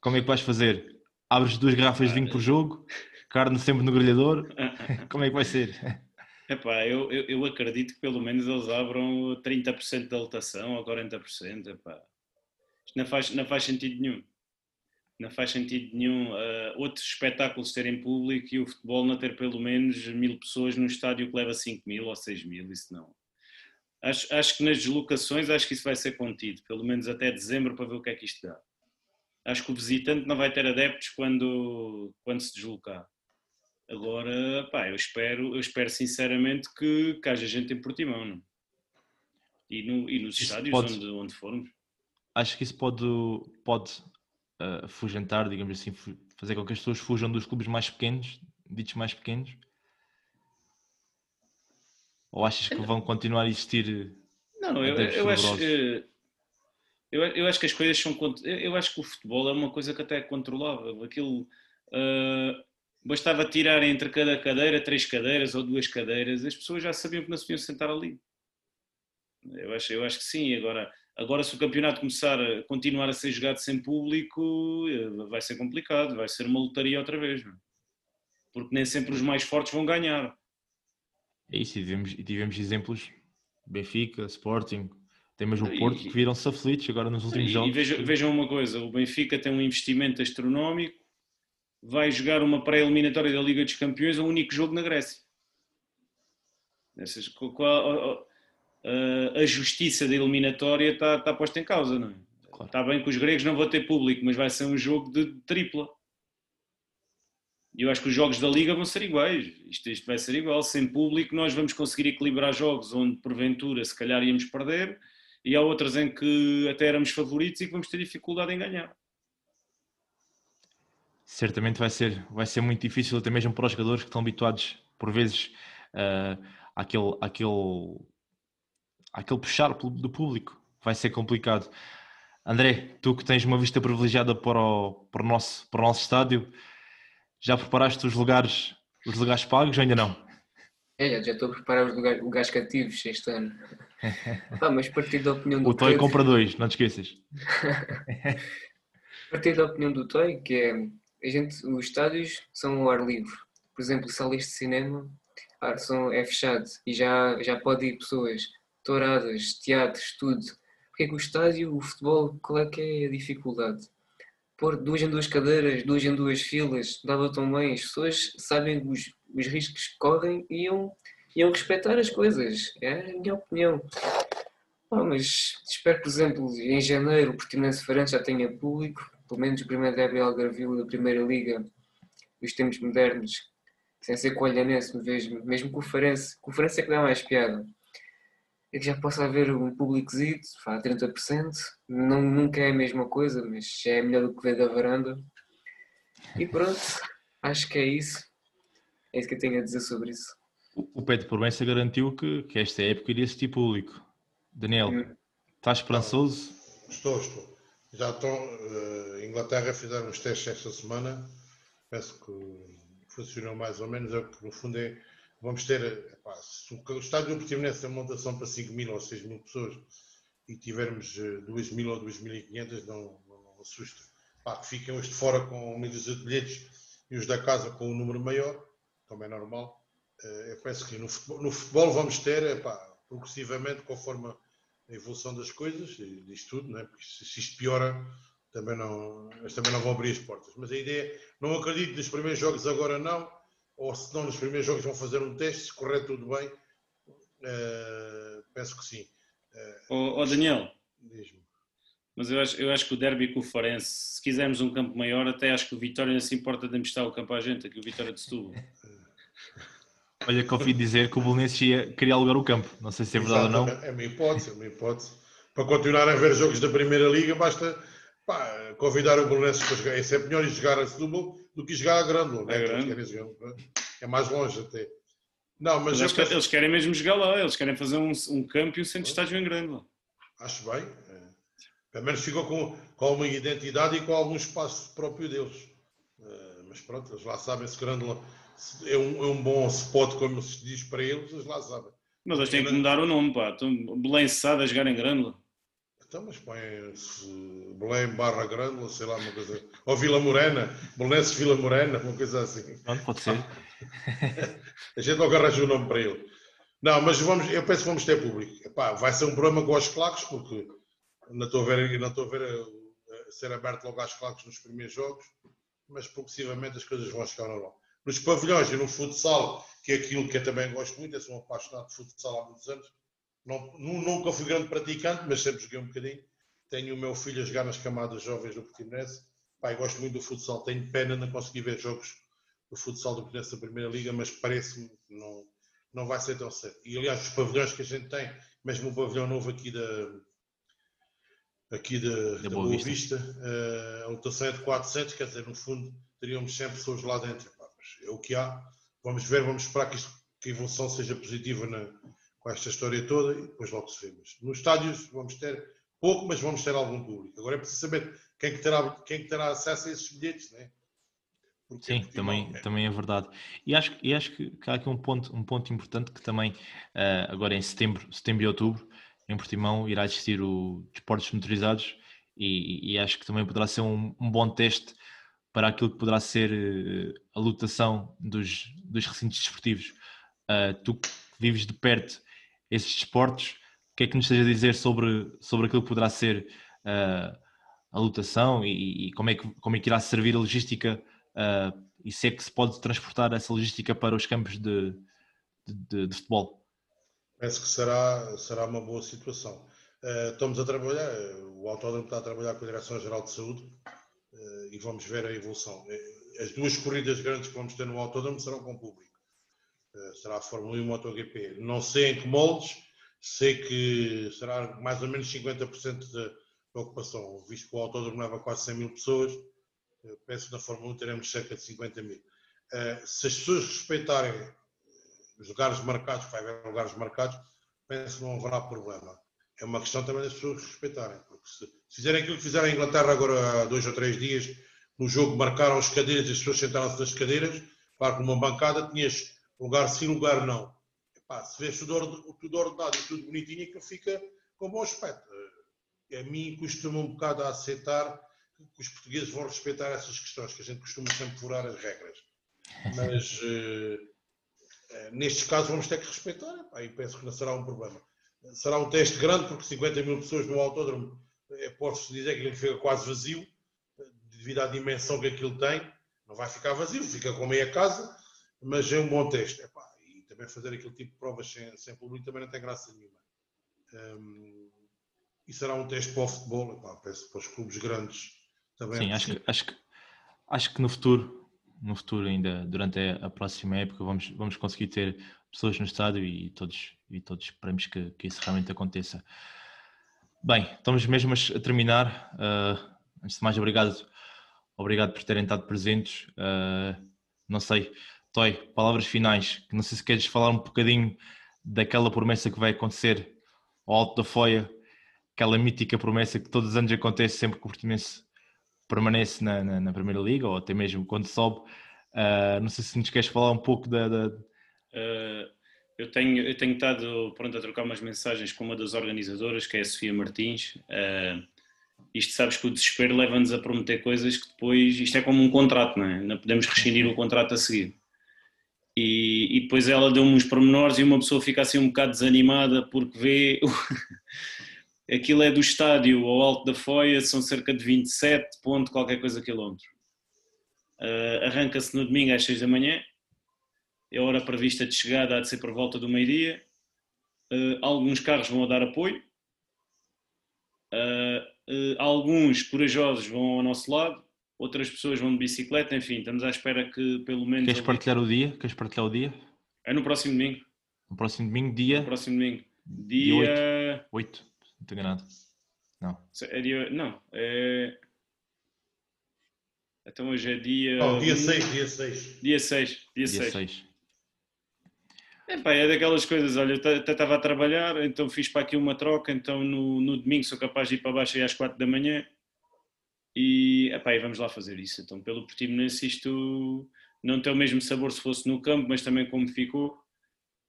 como é que vais fazer? Abres duas garrafas de vinho por jogo? carne sempre no grelhador. Como é que vai ser? Epá, eu, eu, eu acredito que pelo menos eles abram 30% da lotação ou 40%. Epá. Isto não faz, não faz sentido nenhum. Não faz sentido nenhum uh, outros espetáculos terem público e o futebol não ter pelo menos mil pessoas num estádio que leva 5 mil ou 6 mil, isso não. Acho, acho que nas deslocações acho que isso vai ser contido, pelo menos até dezembro para ver o que é que isto dá. Acho que o visitante não vai ter adeptos quando, quando se deslocar. Agora, pá, eu espero, eu espero sinceramente que, que haja gente em Portimão, não? E, no, e nos Isso estádios pode- onde, onde formos. Acho que isso pode, pode uh, afugentar, digamos assim, fazer com que as pessoas fujam dos clubes mais pequenos, ditos mais pequenos? Ou achas que vão continuar a existir? Não, eu, eu acho, fervorosos? Eu, eu acho que as coisas são. Eu eu acho que o futebol é uma coisa que até é controlável. Aquilo. eh, bastava tirar entre cada cadeira três cadeiras ou duas cadeiras, as pessoas já sabiam que não se podiam sentar ali. Eu acho, eu acho que sim. Agora, agora, se o campeonato começar a continuar a ser jogado sem público, eh, vai ser complicado, vai ser uma lotaria outra vez. não é? Porque nem sempre os mais fortes vão ganhar. É isso, e tivemos, tivemos exemplos, Benfica, Sporting, tem mesmo o Porto, que viram-se aflitos agora nos últimos E- jogos. E vejam, vejam uma coisa: o Benfica tem um investimento astronómico, vai jogar uma pré-eliminatória da Liga dos Campeões, o único jogo na Grécia. Essas- qual- a, a justiça da eliminatória está, está posta em causa, não é? Claro. Está bem que os gregos não vão ter público, mas vai ser um jogo de tripla. E eu acho que os jogos da Liga vão ser iguais. Isto, isto vai ser igual. Sem público, nós vamos conseguir equilibrar jogos onde, porventura, se calhar íamos perder, e há outras em que até éramos favoritos e que vamos ter dificuldade em ganhar. certamente vai ser, vai ser muito difícil até mesmo para os jogadores que estão habituados por vezes ah, àquele, àquele, àquele puxar do público. Vai ser complicado. André, tu que tens uma vista privilegiada para o, para o, nosso, para o nosso estádio, já preparaste os lugares, os lugares pagos ou ainda não? É, já- já estou a preparar os lugares, lugares cativos este ano. Pá, mas partir da opinião do O Toy compra dois, não te esqueças. partir da opinião do Toy, que é a gente, os estádios são ao ar livre. Por exemplo, salas de cinema ah, são, é fechado e já, já pode ir pessoas, touradas, teatros, tudo. Porque é que o estádio, o futebol, qual é que é a dificuldade? Pôr duas em duas cadeiras, duas em duas filas, dava tão bem. As pessoas sabem os, os riscos que correm e iam, iam respeitar as coisas. É a minha opinião. Ah, mas espero, por exemplo, em janeiro o Portimonense Farense já tenha público, pelo menos o primeiro derby Algarvio da Primeira Liga dos tempos modernos, sem ser com o Olhanense, mesmo, mesmo com o Farense, com o Farense é que dá mais piada. É que já possa haver um públicozito, vá, 30%, não, nunca é a mesma coisa, mas já é melhor do que ver da varanda. E pronto, acho que é isso. É isso que eu tenho a dizer sobre isso. O Pedro Provença garantiu que, que esta época iria assistir público. Daniel, Hum. estás esperançoso? Estou, estou. Já estão. eh, Inglaterra fizeram uns testes esta semana. Penso que funcionou mais ou menos. É que no fundo é. Vamos ter. epá, se o estádio do Portimonense tem montação para 5 mil ou 6 mil pessoas e tivermos eh, 2 mil ou 2.500, não, não, não assusta. Pá, que fiquem os de fora com uma dúzia de bilhetes e os da casa com um número maior, também é normal. Eh, Eu penso que no futebol, no futebol vamos ter, epá, progressivamente, conforme a evolução das coisas e disto tudo, não é? porque se, se isto piora, também não, eles também não vão abrir as portas. Mas a ideia, não acredito nos primeiros jogos agora não, ou se não nos primeiros jogos vão fazer um teste, se correr tudo bem, eh, penso que sim. Ó ó, Daniel, Diz-me. mas eu acho, eu acho que o derby com o Farense, se quisermos um campo maior, até acho que o Vitória não se importa de emprestar o campo à gente, aqui o Vitória de Setúbal. Olha que ouvi dizer que o Belenenses ia- queria alugar o campo. Não sei se é verdade ou não. É uma hipótese, é uma hipótese. Para continuar a ver jogos da Primeira Liga, basta pá, convidar o Belenenses para jogar. É sempre melhor jogar a Setúbal do que jogar a Grândola. né? Eles jogar, É mais longe até. Não, mas, Mas eu que penso- eles querem mesmo jogar lá, eles querem fazer um, um campo e um centro de estádio em Grândola. acho bem. é. Pelo menos ficam com, com uma identidade e com algum espaço próprio deles. É, mas pronto, eles lá sabem se Grândola é um, é um bom spot, como se diz para eles, eles lá sabem. Mas eles têm que mudar o nome, pá. Então, Belém Sada a jogar em Grândola. Então, mas põe-se Belém barra Grândola, sei lá, uma coisa. Ou Vila Morena, Belenenses Vila Morena, uma coisa assim. Pronto, pode ser. A gente logo arranja o nome para ele. Não, mas vamos, eu penso que vamos ter público. Epá, vai ser um problema com os claques, porque não estou a ver, não estou a ver eh, a ser aberto logo às claques nos primeiros jogos, mas progressivamente as coisas vão chegar ao normal. Nos pavilhões e no futsal, que é aquilo que eu também gosto muito, eu sou um apaixonado de futsal há muitos anos. Não, nu- nunca fui grande praticante, mas sempre joguei um bocadinho. Tenho o meu filho a jogar nas camadas jovens do Portimonense. Pai, gosto muito do futsal. Tenho pena de não conseguir ver jogos do futsal do Portimonense da Primeira Liga, mas parece-me que não, não vai ser tão cedo. E aliás, os pavilhões que a gente tem, mesmo o pavilhão novo aqui da aqui da, da Boa Boa, Vista. Vista, a lotação é de 400, quer dizer, no fundo, teríamos 100 pessoas lá dentro. Mas é o que há. Vamos ver, vamos esperar que, isto, que a evolução seja positiva na, com esta história toda e depois logo se vê. Mas nos estádios vamos ter pouco, mas vamos ter algum público. Agora é preciso saber quem que terá, quem que terá acesso a esses bilhetes, né? Porque Sim, Portugal também, é- também é verdade. E acho, e acho que, há aqui um ponto, um ponto importante que também, eh, agora em setembro, setembro e outubro, em Portimão, irá existir o Desportos Motorizados e, e acho que também poderá ser um, um bom teste para aquilo que poderá ser eh, a lotação dos, dos recintos desportivos. Eh, tu vives de perto esses desportos, o que é que nos tens a dizer sobre, sobre aquilo que poderá ser eh, a lotação e, e como, é que, como é que irá servir a logística Uh, e se é que se pode transportar essa logística para os campos de, de, de- futebol. Penso que será, será uma boa situação. Estamos a trabalhar, o Autódromo está a trabalhar com a Direção-Geral de Saúde e vamos ver a evolução. Eh, As duas corridas grandes que vamos ter no Autódromo serão com público. Eh, será a Fórmula 1 e o MotoGP. Não sei em que moldes, sei que será mais ou menos 50% da ocupação, visto que o Autódromo leva quase 100 mil pessoas, penso que na Fórmula 1 teremos cerca de 50 mil. Eh, se as pessoas respeitarem os lugares marcados, vai haver lugares marcados, penso que não haverá problema. É uma questão também das pessoas respeitarem, porque se fizerem aquilo que fizeram em Inglaterra agora há dois ou três dias, no jogo marcaram as cadeiras e as pessoas sentaram-se nas cadeiras, claro que numa bancada tinhas lugar sim, lugar não. Epá, se vês tudo, tudo ordenado e tudo bonitinho, aquilo fica com bom aspecto. Eh, A mim custa-me um bocado a aceitar que os portugueses vão respeitar essas questões, que a gente costuma sempre furar as regras. Mas eh, eh, nestes casos vamos ter que respeitar, epá, e penso que não será um problema. Será um teste grande, porque 50 mil pessoas no autódromo, posso dizer que ele fica quase vazio, devido à dimensão que aquilo tem. Não vai ficar vazio, fica com meia casa, mas é um bom teste. Epá, e também fazer aquele tipo de provas sem, sem público também não tem graça nenhuma. Hum, e será um teste para o futebol, epá, penso para os clubes grandes também. é Sim, acho possível. que, acho, que, acho que no futuro, no futuro ainda, durante a, a próxima época, vamos, vamos conseguir ter pessoas no estádio e todos, e todos esperamos que, que isso realmente aconteça. Bem, estamos mesmo a terminar. Ah, antes de mais, obrigado obrigado por terem estado presentes. Uh, não sei, Toy, palavras finais. Não sei se queres falar um bocadinho daquela promessa que vai acontecer ao Alto da Foia, aquela mítica promessa que todos os anos acontece sempre que o Portimonense permanece na, na, na, Primeira Liga ou até mesmo quando sobe. Uh, não sei se nos queres falar um pouco da. da... Uh, eu, tenho, eu tenho estado pronto a trocar umas mensagens com uma das organizadoras, que é a Sofia Martins. Uh, isto sabes que o desespero leva-nos a prometer coisas que depois. Isto é como um contrato, não é? Não podemos rescindir o contrato a seguir. E, e depois ela deu-me uns pormenores e uma pessoa fica assim um bocado desanimada porque vê. Aquilo é do estádio ao alto da Foia, são cerca de 27 ponto qualquer coisa quilómetros. Uh, Arranca-se no domingo às 6 da manhã, é a hora prevista de chegada há de ser por volta do meio-dia. Uh, alguns carros vão dar apoio, uh, uh, alguns corajosos vão ao nosso lado, outras pessoas vão de bicicleta, enfim, estamos à espera que pelo menos. Queres partilhar o dia? Queres partilhar o dia? É no próximo domingo. No próximo domingo, dia. No próximo domingo. Dia. 8. 8. Não. Não. É dia. Não. É... Então hoje é dia. Oh, dia 6, dia 6. Dia 6, dia, 6. Epá, é daquelas coisas, olha, até estava a trabalhar, então fiz para aqui uma troca, então no, no domingo sou capaz de ir para baixo aí às 4 da manhã e, epá, e vamos lá fazer isso. Então, pelo Portimonense, isto não tem o mesmo sabor se fosse no campo, mas também como ficou.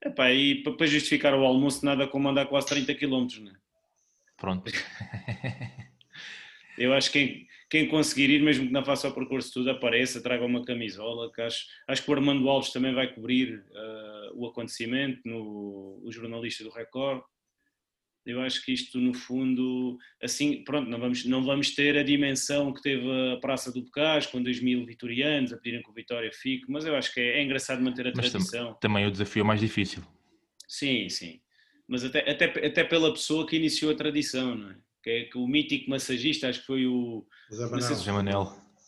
Epá, e para justificar o almoço, nada como andar quase 30 km, não é? Pronto. Eu acho que quem, conseguir ir, mesmo que não faça o percurso tudo, apareça, traga uma camisola, que acho, acho que o Armando Alves também vai cobrir uh, o acontecimento, no, o jornalista do Record. Eu acho que isto, no fundo, assim, pronto, não vamos, não vamos ter a dimensão que teve a Praça do Bocage, com 2 mil vitorianos a pedirem que o Vitória fique, mas eu acho que é, é engraçado manter a mas tradição. também o desafio é mais difícil. Sim, sim. Mas até, até, até pela pessoa que iniciou a tradição, não é? Que é que o mítico massagista, acho que foi o... Zé Manel. Zé Manel.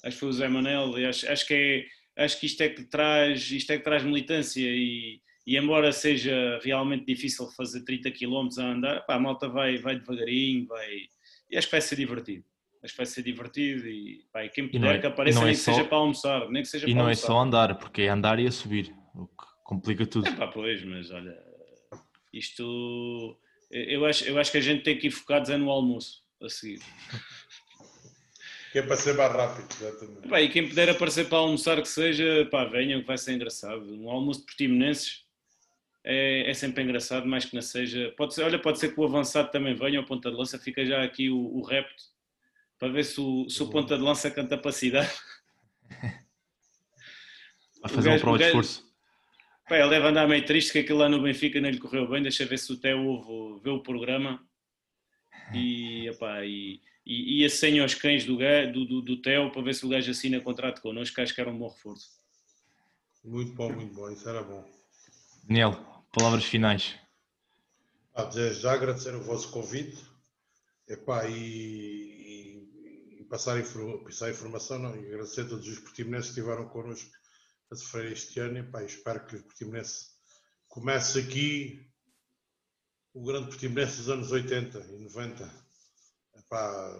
Acho que foi o Zé Manel, acho, acho que é... Acho que isto é que traz, isto é que traz militância e, e embora seja realmente difícil fazer 30 km a andar, pá, a malta vai, vai devagarinho, vai, e acho que vai ser divertido. Acho que vai ser divertido e, pá, e quem puder é, que apareça nem é que só, seja para almoçar, nem que seja E não é só andar, porque é andar e a subir, o que complica tudo. É pá, pois, mas olha, isto, eu acho, eu acho que a gente tem que ir focados é no almoço, a seguir. Que é para ser mais rápido, exatamente. Pá, e quem puder aparecer para almoçar que seja, pá, venham que vai ser engraçado. Um almoço de portimonenses é, é, sempre engraçado, mais que não seja. Pode ser, olha, pode ser que o avançado também venha ao ponta de lança, fica já aqui o, o repto para ver se o, se o ponta de lança canta para a cidade. Vai fazer gajo, um prova de esforço. Pá, ele deve andar meio triste que aquilo lá no Benfica não lhe correu bem. Deixa ver se o Theo Ovo vê o programa e, epá, e, e, e acende aos cães do, do, do, do Theo para ver se o gajo assina contrato connosco, que acho que era um bom reforço. Muito bom, muito bom, isso era bom. Daniel, palavras finais. Ah, já agradecer o vosso convite epá, e, e, e passar, passar a informação não, e agradecer a todos os portimonenses que estiveram connosco a sofrer este ano e espero que o portimonense comece aqui o grande portimonense dos anos 80 e 90 epá,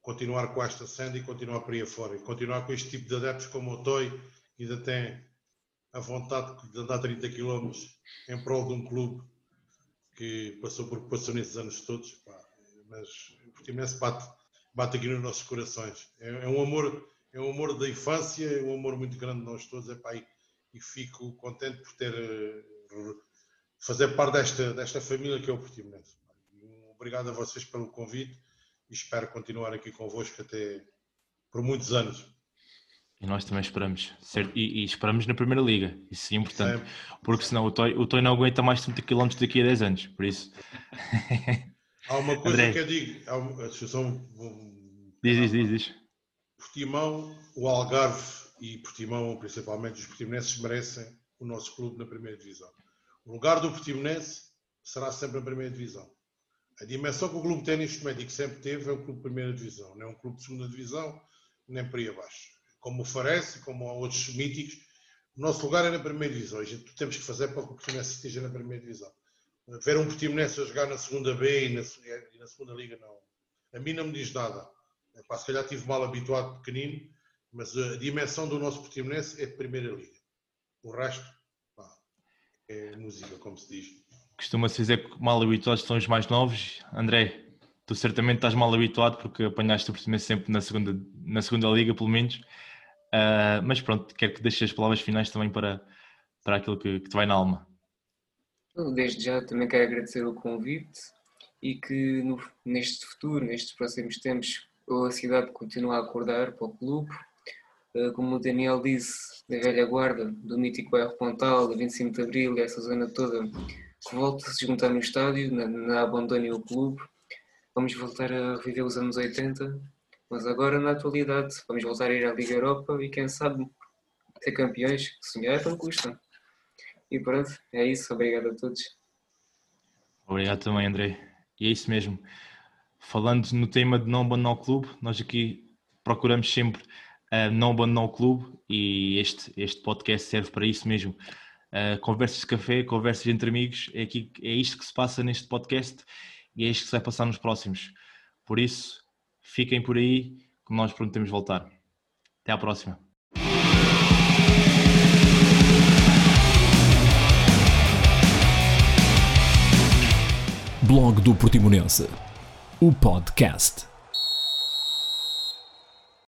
continuar com esta senda e continuar por aí afora e continuar com este tipo de adeptos como o Toy que ainda tem a vontade de andar 30 km em prol de um clube que passou por passou nesses anos todos, pá, mas o Portimonense bate, bate aqui nos nossos corações. É, é, um amor, é um amor da infância, é um amor muito grande de nós todos, é, pá, e, fico contente por ter uh, fazer parte desta, desta família que é o Portimonense. Obrigado a vocês pelo convite e espero continuar aqui convosco até por muitos anos. E nós também esperamos. Certo? E, e, esperamos na Primeira Liga. Isso é importante. Porque senão o Toy, o Toy não aguenta mais 30 km daqui a 10 anos. Por isso. Há uma coisa André. que eu digo. Há uma, associação, diz, diz, diz, diz. Portimão, o Algarve e Portimão, principalmente os portimonenses, merecem o nosso clube na Primeira Divisão. O lugar do Portimonense será sempre a Primeira Divisão. A dimensão que o clube tem neste momento e que sempre teve é o clube de Primeira Divisão. Não é um clube de Segunda Divisão, nem por aí abaixo como o Farense, como outros míticos, o nosso lugar é na primeira divisão. A gente temos que fazer para que o Portimonense esteja na primeira divisão. Ver um Portimonense a jogar na segunda B e na, e na, segunda liga, não. A mim não me diz nada. Pá, se calhar estive mal habituado pequenino Mas a dimensão do nosso Portimonense é de Primeira Liga. O resto pá, é música, como se diz. Costuma-se dizer que mal habituados são os mais novos. André, tu certamente estás mal habituado porque apanhaste o Portimonense sempre na segunda, na segunda Liga, pelo menos. Uh, mas pronto, quero que deixes as palavras finais também para, para aquilo que, que te vai na alma. Desde já também quero agradecer o convite e que no, neste futuro, nestes próximos tempos, a cidade continue a acordar para o clube. Uh, como o Daniel disse, da velha guarda, do mítico bairro Pontal, do 25 de Abril essa zona toda, que volta a se juntar no estádio, na, na abandone o clube. Vamos voltar a viver os anos 80, mas agora na atualidade vamos voltar a ir à Liga Europa e quem sabe ser campeões, sonhar não custa. E pronto, é isso. Obrigado a todos. Obrigado também, André. E é isso mesmo. Falando no tema de não abandonar o clube, nós aqui procuramos sempre uh, não abandonar o clube e este, este podcast serve para isso mesmo. Uh, conversas de café, conversas entre amigos, é, aqui, é isto que se passa neste podcast e é isto que se vai passar nos próximos. Por isso, fiquem por aí, que nós prometemos voltar. Até à próxima. Blog do Portimonense, o podcast.